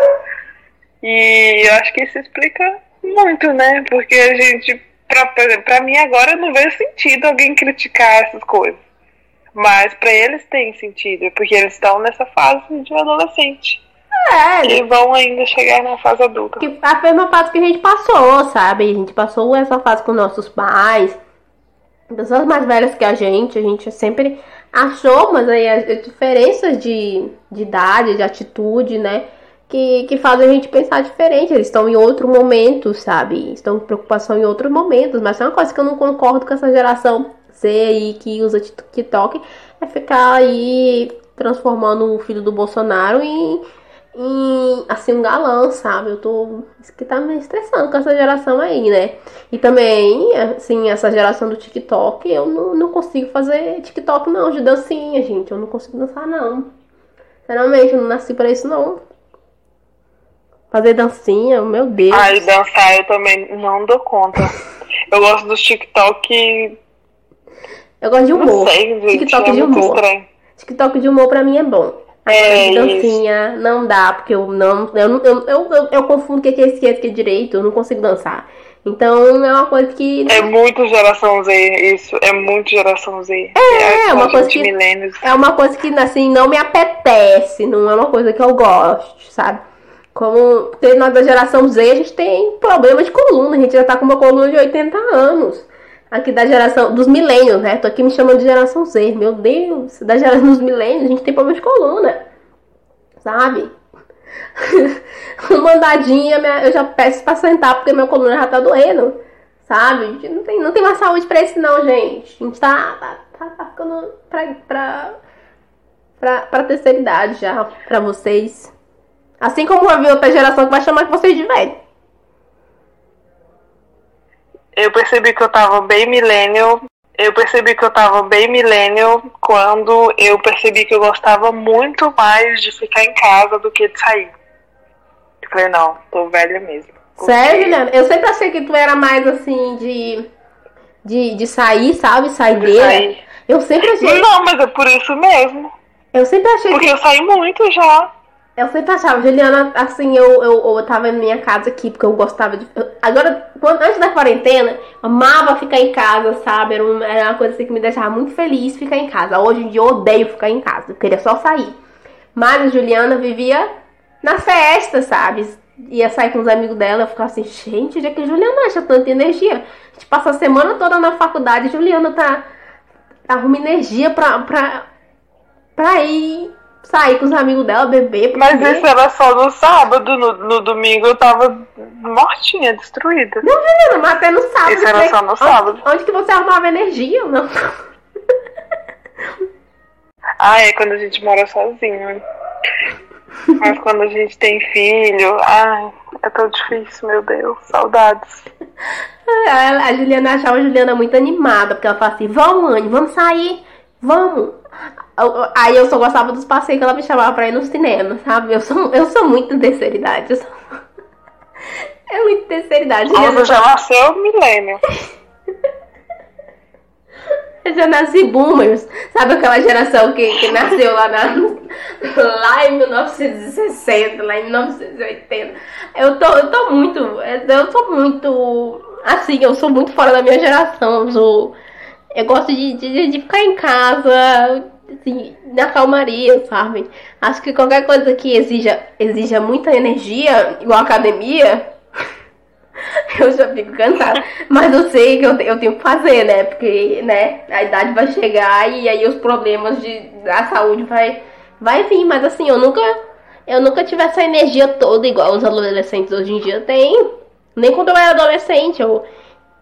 E eu acho que isso explica muito, né? Porque a gente, pra, pra mim agora não vejo sentido alguém criticar essas coisas. Mas pra eles tem sentido, porque eles estão nessa fase de adolescente. É, E vão ainda chegar na fase adulta. que a mesma fase que a gente passou, sabe? A gente passou essa fase com nossos pais, pessoas mais velhas que a gente, a gente sempre achou, mas aí as as diferenças de, de idade, de atitude, né? Que, que fazem a gente pensar diferente. Eles estão em outro momento, sabe? Estão com preocupação em outros momentos. Mas é uma coisa que eu não concordo com essa geração Z aí que usa TikTok é ficar aí transformando o filho do Bolsonaro em, em assim, um galã, sabe? Eu tô. Isso que tá me estressando com essa geração aí, né? E também, assim, essa geração do TikTok, eu não, não consigo fazer TikTok, não, de dancinha, gente. Eu não consigo dançar, não. Sinceramente, eu não nasci pra isso, não. Fazer dancinha, meu Deus. Ai, dançar eu também não dou conta. Eu gosto dos TikTok. Eu gosto de Não humor. sei, gente. TikTok é de humor. estranho. TikTok de humor pra mim é bom. Agora É, de dancinha não dá, porque eu não. Eu, eu, eu, eu, eu confundo o que é esquerda e o que é direito, eu não consigo dançar. Então é uma coisa que. É muito geração Z, isso. É muito geração Z. É, a uma gente coisa que- milênios. É uma coisa que, assim, não me apetece, não é uma coisa que eu gosto, sabe? Como nós da geração Z, a gente tem problema de coluna, a gente já tá com uma coluna de 80 anos. Aqui da geração dos milênios, né? Tô aqui me chamando de geração Z. Meu Deus, da geração dos milênios, a gente tem problema de coluna. Sabe? <laughs> Uma andadinha, minha- eu já peço pra sentar porque minha coluna já tá doendo. Sabe? Não tem, não tem mais saúde pra isso, não, gente. A gente tá, tá, tá, tá ficando pra, pra, pra, pra terceira idade já, pra vocês. Assim como vai vir outra geração que vai chamar vocês de velho. Eu percebi que eu tava bem millennial. Eu percebi que eu tava bem millennial quando eu percebi que eu gostava muito mais de ficar em casa do que de sair. Eu falei, não, tô velha mesmo. Sério, Juliana? Eu sempre achei que tu era mais assim de. De, de sair, sabe? De Saideira. sair. Eu sempre achei. Não, mas é por isso mesmo. Eu sempre achei Porque que. eu saí muito já. Eu sempre achava, Juliana, assim, eu, eu, eu tava em minha casa aqui, porque eu gostava de. eu- agora, quando, antes da quarentena, amava ficar em casa, sabe? Era, um- era uma coisa assim que me deixava muito feliz ficar em casa. Hoje em dia eu odeio ficar em casa, eu queria só sair. Mas a Juliana vivia nas festas, sabe? Ia sair com os amigos dela, eu ficava assim, gente, onde é que Juliana acha tanta energia? A gente passa a semana toda na faculdade, Juliana tá. arruma energia pra, pra, pra ir sair com os amigos dela, beber. Mas comer. isso era só no sábado. No, no domingo eu tava mortinha, destruída. Não, Juliana, mas até no sábado. Isso era você- só no onde- sábado. Onde, que você arrumava energia? Não. <laughs> Ah, é quando a gente mora sozinho. Mas quando a gente tem filho, ai, é tão difícil, meu Deus. Saudades. A, Juliana achava a Juliana muito animada, porque ela falava assim: vamos, Anne, vamos sair, vamos. Eu- eu- Aí eu só gostava dos passeios que ela me chamava pra ir no cinema, sabe? Eu sou, eu sou muito terceira idade. Eu sou... <laughs> É muito terceira idade. Quando já nasceu, milênio. <laughs> Eu já nasci boomers, sabe aquela geração que, que nasceu lá, na, <laughs> lá em 1960, lá em 1980. Eu tô, eu tô muito, eu tô muito, assim, eu sou muito fora da minha geração. Eu, sou, eu gosto de, de, de ficar em casa, assim, na calmaria, sabe? Acho que qualquer coisa que exija, exija muita energia, igual academia, <laughs> eu já fico cansada. Mas eu sei que eu, eu tenho que fazer, né? Porque, né, a idade vai chegar e aí os problemas de, da saúde vai, vai vir. Mas assim, eu nunca, eu nunca tive essa energia toda igual os adolescentes hoje em dia têm. Nem quando eu era adolescente, eu,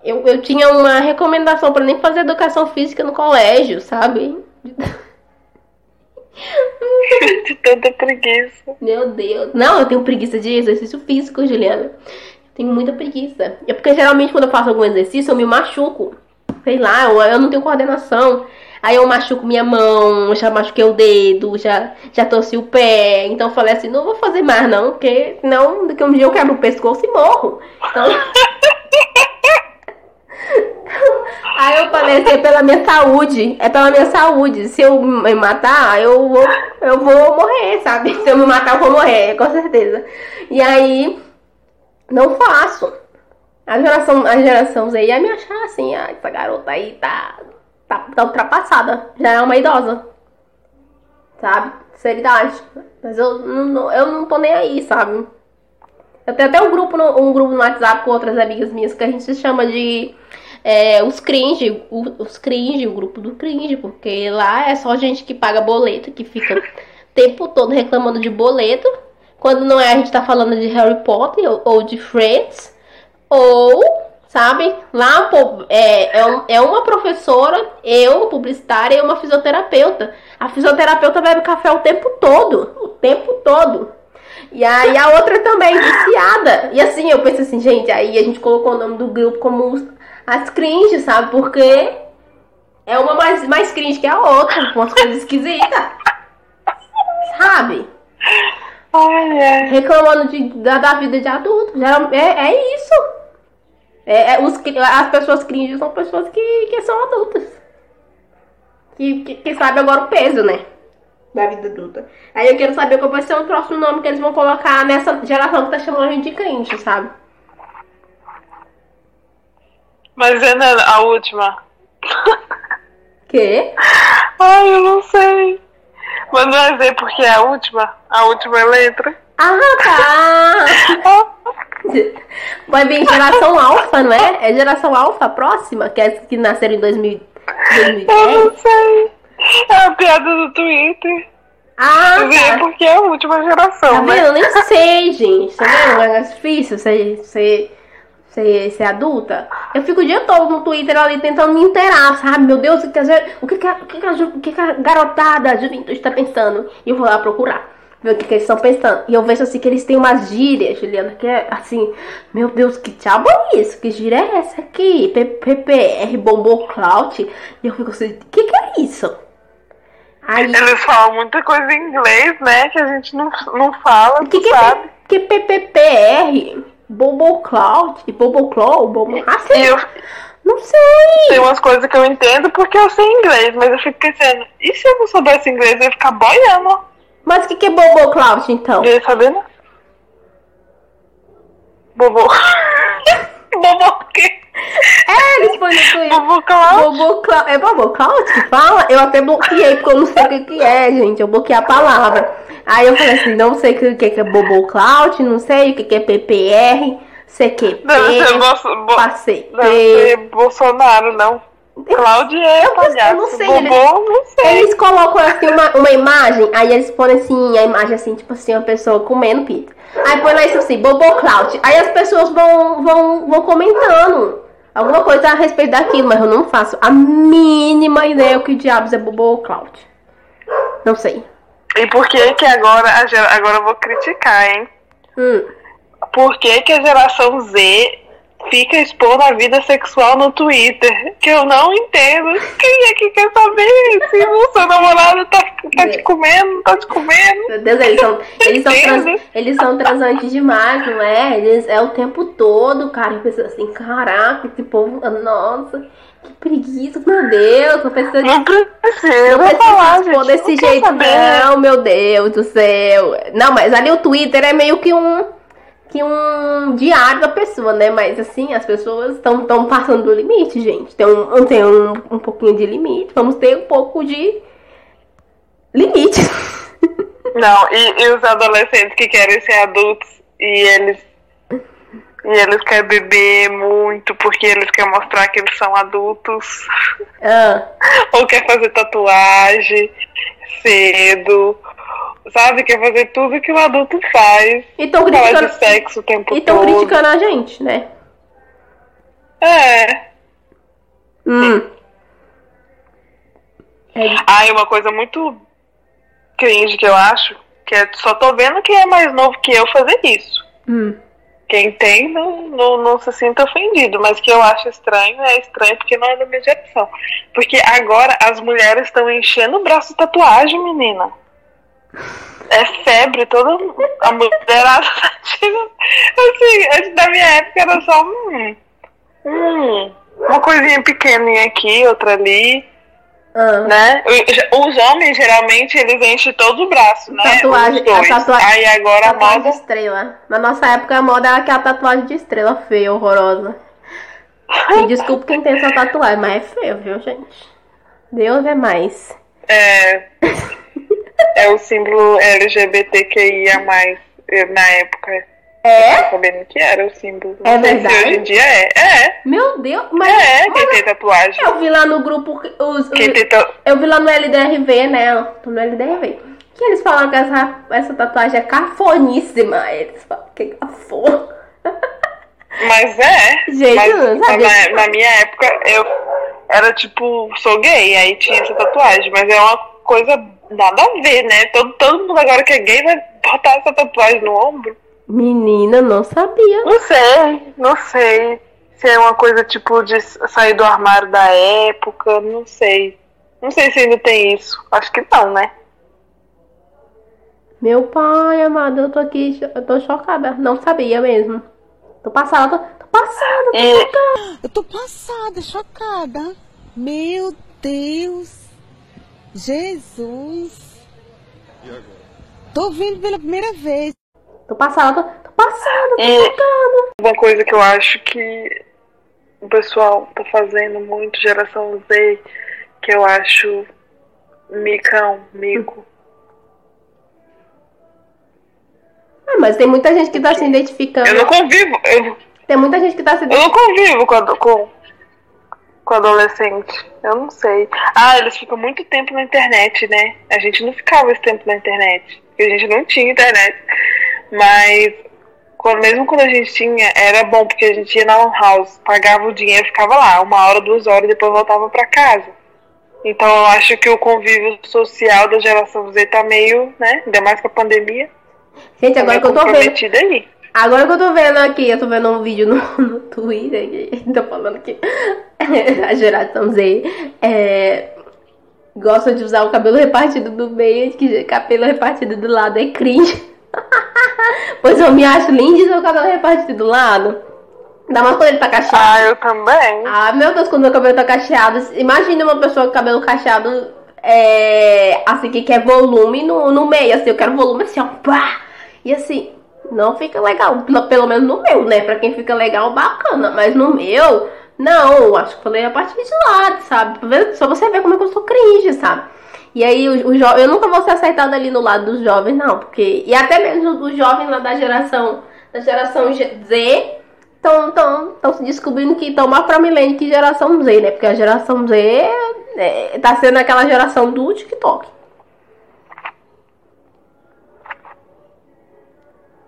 eu, eu tinha uma recomendação pra nem fazer educação física no colégio, sabe? <laughs> De tanta preguiça. Meu Deus. Não, eu tenho preguiça de exercício físico, Juliana. Tenho muita preguiça. É porque geralmente quando eu faço algum exercício eu me machuco. Sei lá, eu, eu não tenho coordenação. Aí eu machuco minha mão, já machuquei o dedo, já, já torci o pé. Então eu falei assim, não vou fazer mais não, porque senão daqui a um dia eu quebro o pescoço e morro. Então... <laughs> Aí eu falei assim, é pela minha saúde, é pela minha saúde. Se eu me matar, eu vou, eu vou morrer, sabe? Se eu me matar, eu vou morrer, com certeza. E aí, não faço. A geração, a geração Z ia me achar assim, ah, essa garota aí tá, tá, tá ultrapassada, já é uma idosa. Sabe? Seriedade. Mas eu não, eu não tô nem aí, sabe? Eu tenho até um grupo, no, um grupo no WhatsApp com outras amigas minhas que a gente se chama de é, os cringe, os cringe, o grupo do cringe, porque lá é só gente que paga boleto, que fica o tempo todo reclamando de boleto. Quando não é, a gente tá falando de Harry Potter ou, ou de Friends. Ou, sabe, lá pô, é, é, um- é uma professora, eu, publicitária, e uma fisioterapeuta. A fisioterapeuta bebe café o tempo todo. O tempo todo. E aí a outra também, viciada. E assim, eu pensei assim, gente, aí a gente colocou o nome do grupo como as cringe, sabe? Porque é uma mais, mais cringe que a outra, com umas coisas esquisitas. Sabe? Ai. Reclamando de, da, da vida de adulto. É, é isso. É, é, os, as pessoas cringe são pessoas que, que são adultas. Que, que, que sabem agora o peso, né? Da vida adulta. Aí eu quero saber qual vai ser o próximo nome que eles vão colocar nessa geração que tá chamando a gente de cringe, sabe? Mas é a última. Que? Ai, eu não sei. Mas não é Z porque é a última. A última letra. Ah, tá! Vai vir geração alfa, não é? É geração alfa próxima, que é que nasceram em 2000, Eu 2010. não sei. É a piada do Twitter. Ah, Z tá. porque é a última Tá geração, vendo? né? Eu nem <laughs> sei, gente. Tá vendo? É difícil ser, ser, ser, ser adulta. Eu fico o dia todo no Twitter ali tentando me inteirar, sabe? Meu Deus, o que, o que, a, o que, a o que, a garotada, a juventude tá pensando? E eu vou lá procurar. Ver o que, que eles estão pensando. E eu vejo assim que eles têm umas gírias, Juliana, que é assim, meu Deus, que diabo é isso? Que gíria é essa aqui? PPR, Bomboclout. E eu fico assim, o que, que é isso? Aí, Eles falam muita coisa em inglês, né? Que a gente não, não fala, O que, que, é, sabe? P- que PPPR? Bobocloud? Boboclaw? Bobo... Ah, sei. Eu Não sei. tem umas coisas que eu entendo porque eu sei inglês, mas eu fico pensando, e se eu não soubesse inglês, eu ia ficar boiando? Mas o que, que é Bobocloud, então? Eu ia saber, né? Bobo. <laughs> Bobo o quê? É, eles põem no Twitter. Bobo. Bobocloud. É Bobocloud que fala? Eu até bloqueei, porque eu não sei o que, que é, gente. Eu bloqueei a palavra. Aí eu falei assim, não sei o que, que, é Bobocloud, não sei o que, que é PPR, CQP, Deve ser, Bo- passei. deve Bolsonaro, não. Cláudio é Eu não- eu não sei, Bobô, ele- não sei. Eles colocam assim uma, uma imagem, aí eles põem assim, a imagem assim, tipo assim, uma pessoa comendo pizza. Aí põe lá isso assim, Bobocloud. Aí as pessoas vão, vão, vão comentando alguma coisa a respeito daquilo, mas eu não faço a mínima ideia o que diabos é Bobocloud. Não sei. E por que que agora, agora eu vou criticar, hein? Hum. Por que que a geração Z fica expondo a vida sexual no Twitter? Que eu não entendo. Quem é que quer saber se o seu namorado tá, tá te comendo, tá te comendo? Meu Deus, eles são, <laughs> eles são, trans- eles são transantes demais, não é? Eles, é o tempo todo, cara. Eu penso assim, caraca, esse povo, nossa, que preguiça, meu Deus, não precisa Não precisa Não falar, gente. desse não jeito, não, meu Deus do céu. Não, mas ali o Twitter é meio que um que um diário da pessoa, né? Mas assim, as pessoas estão tão passando do limite, gente. Tem, um, tem um, um pouquinho de limite. Vamos ter um pouco de limite. <laughs> Não, e, e os adolescentes que querem ser adultos e eles e eles querem beber muito porque eles querem mostrar que eles são adultos Ah, <laughs> ou quer fazer tatuagem cedo, sabe? Quer fazer tudo que o adulto faz. e estão Falar de criticando, sexo o tempo e tão todo. criticando a gente, né? É. Hum. É, Ah, e uma coisa muito cringe que eu acho, que é só tô vendo quem é mais novo que eu fazer isso. hum. Quem tem não, não, não se sinta ofendido, mas que eu acho estranho é estranho porque não é da minha geração. Porque agora as mulheres estão enchendo o braço de tatuagem, menina. É febre, toda a mulherada tá <laughs> tirando. Assim, antes da minha época era só hum, hum, uma coisinha pequenininha aqui, outra ali, Ah. né? Os homens, geralmente, eles enchem todo o braço, né? Tatuagem, tatuagem- Aí agora a Tatuagem de moda... estrela. Na nossa época a moda era aquela tatuagem de estrela feia, horrorosa. <laughs> Me desculpa quem tem essa tatuagem, mas é feio, viu, gente? Deus é mais. É, <laughs> é o símbolo LGBTQIA+, eu, na época. É? Eu sabendo que era o símbolo. É Não verdade? hoje em dia é. É, Meu Deus, mas. é, quem tem tatuagem. eu vi lá no grupo os, os- Quem tem Eu vi lá no LDRV, né? Tô no LDRV. Que eles falam que essa, essa tatuagem é cafoníssima. Eles falam que é cafona. <laughs> Mas é. Gente, mas não sabia. na, na minha época eu era tipo, sou gay, aí tinha essa tatuagem, mas é uma coisa nada a ver, né? Todo, todo mundo agora que é gay vai botar essa tatuagem no ombro. Menina, não sabia. Não sei, não sei. Se é uma coisa tipo de sair do armário da época, não sei. Não sei se ainda tem isso. Acho que não, né? Meu pai amado, eu tô aqui, eu tô chocada. Não sabia mesmo. Tô passada, tô, tô passada. E, Eu tô passada, chocada. Meu Deus. Jesus. Tô vendo pela primeira vez. Tô passada, tô, passada, tô e chocada. uma coisa que eu acho que o pessoal tá fazendo muito, geração Z, que eu acho micão, mico. Ah, mas tem muita gente que tá se identificando. Eu não convivo, eu, Tem muita gente que tá se eu não convivo com, com, com adolescente. Eu não sei. Ah, eles ficam muito tempo na internet, né? A gente não ficava esse tempo na internet. Porque a gente não tinha internet. Mas quando, mesmo quando a gente tinha, era bom, porque a gente ia na lan house, pagava o dinheiro, ficava lá, uma hora, duas horas, e depois voltava pra casa. Então eu acho que o convívio social da geração Z tá meio, né? Ainda mais com a pandemia. Gente, agora que eu tô vendo. aí. Agora que eu tô vendo aqui, eu tô vendo um vídeo no, <laughs> no Twitter que tô falando que <laughs> a geração Z é, gosta de usar o cabelo repartido do meio, que cabelo repartido do lado é cringe. <laughs> pois eu me acho lindo de o cabelo repartido do lado. Ainda mais quando ele tá cacheado. Ah, eu também. Ah, meu Deus, quando meu cabelo tá cacheado. Imagina uma pessoa com cabelo cacheado, é, assim, que quer volume no, no meio, assim, eu quero volume assim, ó, pá! E assim, não fica legal, pelo, menos no meu, né? Pra quem fica legal, bacana, mas no meu, não, acho que falei a partir de lá, sabe? Só você ver como é que eu sou cringe, sabe? E aí, o, o jo- eu nunca vou ser aceitada ali no lado dos jovens, não, porque. E até mesmo os jovens lá da geração, da geração Z estão tão, tão se descobrindo que estão mais pra milênio que geração Z, né? Porque a geração Z é, tá sendo aquela geração do TikTok.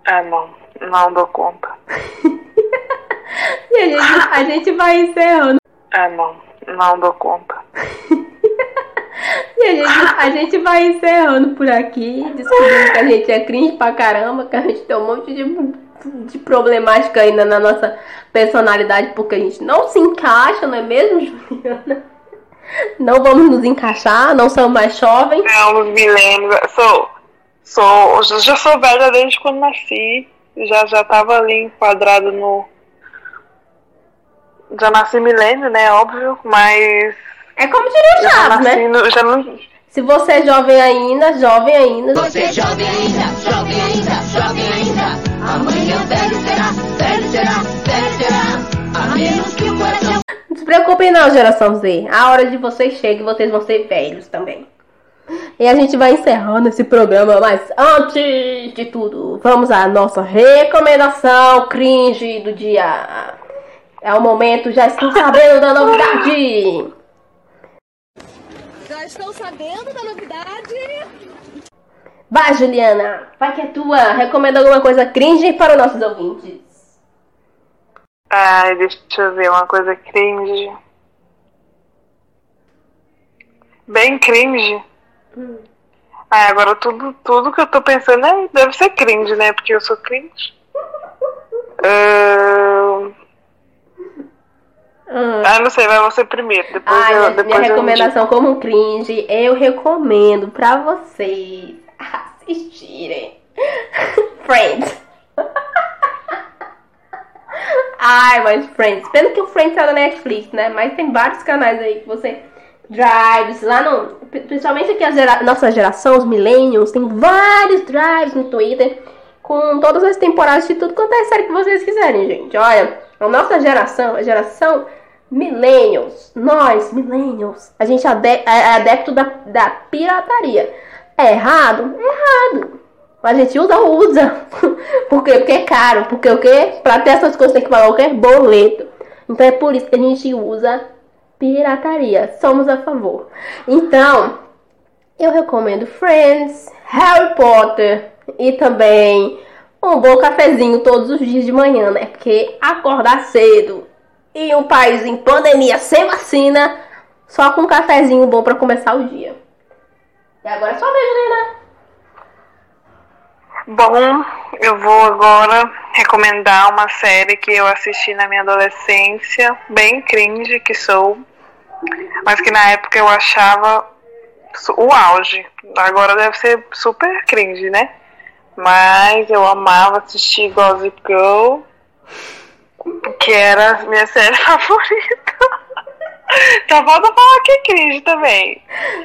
Ah, não. Não dou conta. <laughs> E a gente, a gente vai encerrando. Ah, não. Não dou conta. <laughs> E a gente, a gente vai encerrando por aqui, descobrindo que a gente é cringe pra caramba, que a gente tem um monte de, de problemática ainda na nossa personalidade, porque a gente não se encaixa, não é mesmo, Juliana? Não vamos nos encaixar, não somos mais jovens. Não, milênios. Sou, sou, já sou velha desde quando nasci. Já, já tava ali enquadrado no. Já nasci milênio, né? Óbvio, mas. É como diria o Chaves, né? no, já não. Se você é jovem ainda, jovem ainda. Você é jovem ainda, jovem ainda, jovem ainda. Amanhã velho será, velho será, velho será. A menos que o coração Não se preocupem não, geração Z. A hora de vocês chega e vocês vão ser velhos também. E a gente vai encerrando esse programa, mas antes de tudo, vamos à nossa recomendação cringe do dia. É o momento, já estão sabendo da novidade. Já estou sabendo da novidade. Vai, Juliana, vai que é tua. Recomenda alguma coisa cringe para os nossos ouvintes. Ai, deixa eu ver uma coisa cringe. Bem cringe. Ai, agora tudo, tudo que eu tô pensando é, deve ser cringe, né? Porque eu sou cringe. Ahn, Ah, não sei, vai você primeiro. Depois Ai, eu, minha, depois minha eu recomendação como cringe, eu recomendo pra vocês assistirem <laughs> Friends. Ai, mas Friends. Pena que o Friends é da Netflix, né? Mas tem vários canais aí que você. Drives, lá no. Principalmente aqui a gera, nossa geração, os millennials, tem vários drives no Twitter com todas as temporadas de tudo quanto é série que vocês quiserem, gente. Olha, a nossa geração, a geração millennials, nós, millennials, a gente é ade- é adepto da, da pirataria. É errado? É errado. A gente usa, usa. <laughs> Por quê? Porque é caro. Porque o quê? Pra ter essas coisas tem que pagar o quê? Boleto. Então é por isso que a gente usa pirataria. Somos a favor. Então, eu recomendo Friends, Harry Potter e também um bom cafezinho todos os dias de manhã, né? Porque acordar cedo em um país em pandemia sem vacina, só com um cafezinho bom pra começar o dia. E agora é só vez, Juliana. Bom, eu vou agora recomendar uma série que eu assisti na minha adolescência, bem cringe que sou, mas que na época eu achava o auge. Agora deve ser super cringe, né? Mas eu amava assistir Gossip Girl, que era a minha série <laughs> favorita. Só falta falar que é cringe também.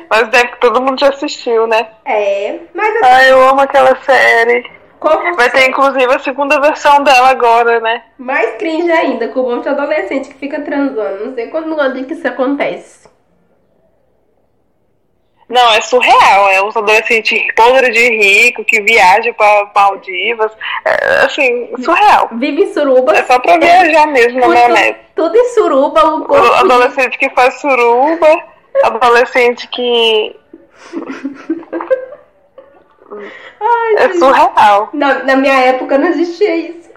Mas deve que todo mundo já assistiu, né? É, mas eu Ai, eu amo aquela série. Como Vai ter inclusive a segunda versão dela agora, né? mais cringe ainda, com um monte de adolescente que fica transando. Não sei quando quando que isso acontece. Não, é surreal. É uns adolescentes podres de rico que viajam pra Maldivas. É, assim, surreal. Vive em suruba. É só pra viajar mesmo na maionese. tudo em suruba, o O corpo de- Adolescente que faz suruba, adolescente que. Ai, É gente. surreal. Na, na minha época não existia isso.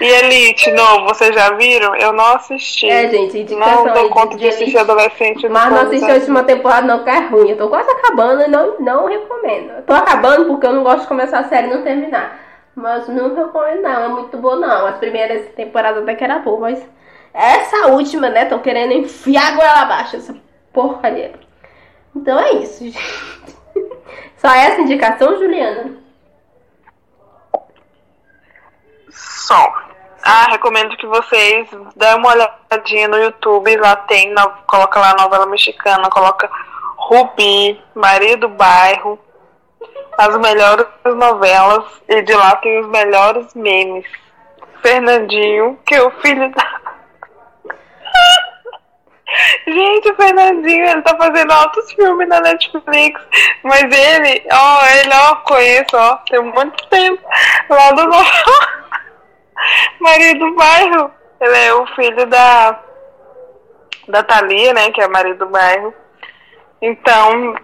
E Elite, novo, vocês já viram? Eu não assisti. É, gente, indicação Não dou de- conta de de assistir adolescente. Mas não assisti a última temporada não, que é ruim. Eu tô quase acabando e não, não recomendo. Eu tô acabando porque eu não gosto de começar a série e não terminar. Mas não recomendo não, é muito boa não. As primeiras temporadas até que era boa, mas essa última, né, tô querendo enfiar a goela abaixo, essa porcaria. Então é isso, <laughs> gente. Só essa indicação, Juliana? Só. Ah, recomendo que vocês dêem uma olhadinha no YouTube. Lá tem, no- coloca lá novela mexicana, coloca Rubi, Maria do Bairro, as melhores novelas. E de lá tem os melhores memes. Fernandinho, que é o filho da. Gente, o Fernandinho, ele tá fazendo altos filmes na Netflix. Mas ele, ó, ele, ó, conheço, ó, tem muito tempo. Lá do <laughs> novo. Maria do Bairro. Ele é o filho da. Da Thalia, né? Que é a Maria do Bairro. Então,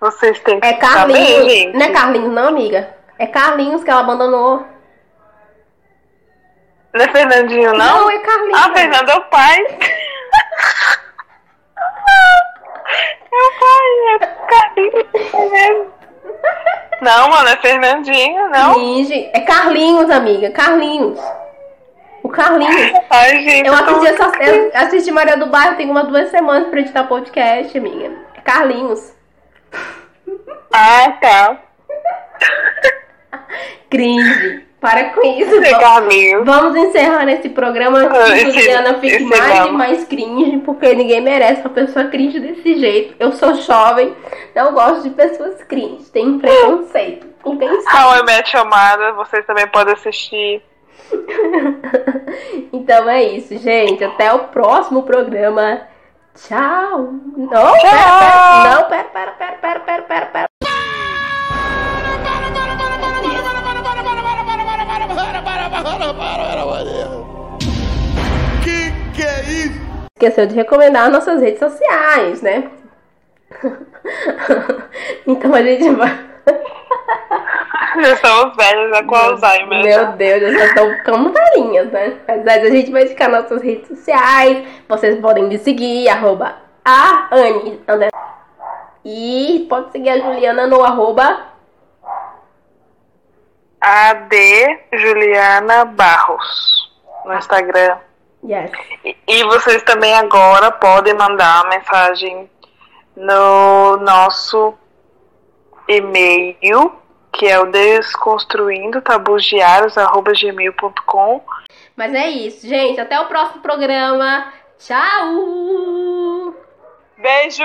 vocês têm que É saber, Carlinhos. gente. Não é Carlinhos, não, amiga. É Carlinhos que ela abandonou. Não é Fernandinho, não? Não, é Carlinhos. Ah, Fernando é o pai. é o pai, é Carlinhos é mesmo. Não, mano, é Fernandinho, não. Finge. É Carlinhos, amiga. Carlinhos. O Carlinhos. Ai, gente, Eu assisti, essa, eu assisti Maria do Bairro tem umas duas semanas pra editar podcast, amiga. É Carlinhos. Ah, tá. Cringe. Para com isso. É Vamos, vamos encerrar esse programa Ah, que Juliana fique esse mais não. e mais cringe, porque ninguém merece uma pessoa cringe desse jeito. Eu sou jovem, não gosto de pessoas cringe. Tenho preconceito. Com quem sabe. How I Met Your Mother, vocês também podem assistir. <laughs> Então é isso, gente. Até o próximo programa. Tchau. Não, pera, pera. Não, pera, pera, pera, pera, pera, pera, pera. Que que é isso? Esqueceu de recomendar nossas redes sociais, né? <laughs> então a gente vai. Já somos velhos, né? Com Alzheimer. Meu Deus, já estão ficando velhinhas, né? Mas a gente vai ficar nossas redes sociais. Vocês podem me seguir, arroba a Anne. E pode seguir a Juliana no arroba AD Juliana Barros no Instagram. yes. E- E vocês também agora podem mandar uma mensagem no nosso e-mail, que é o desconstruindo gmail.com. Mas é isso, gente. Até o próximo programa. Tchau! Beijo!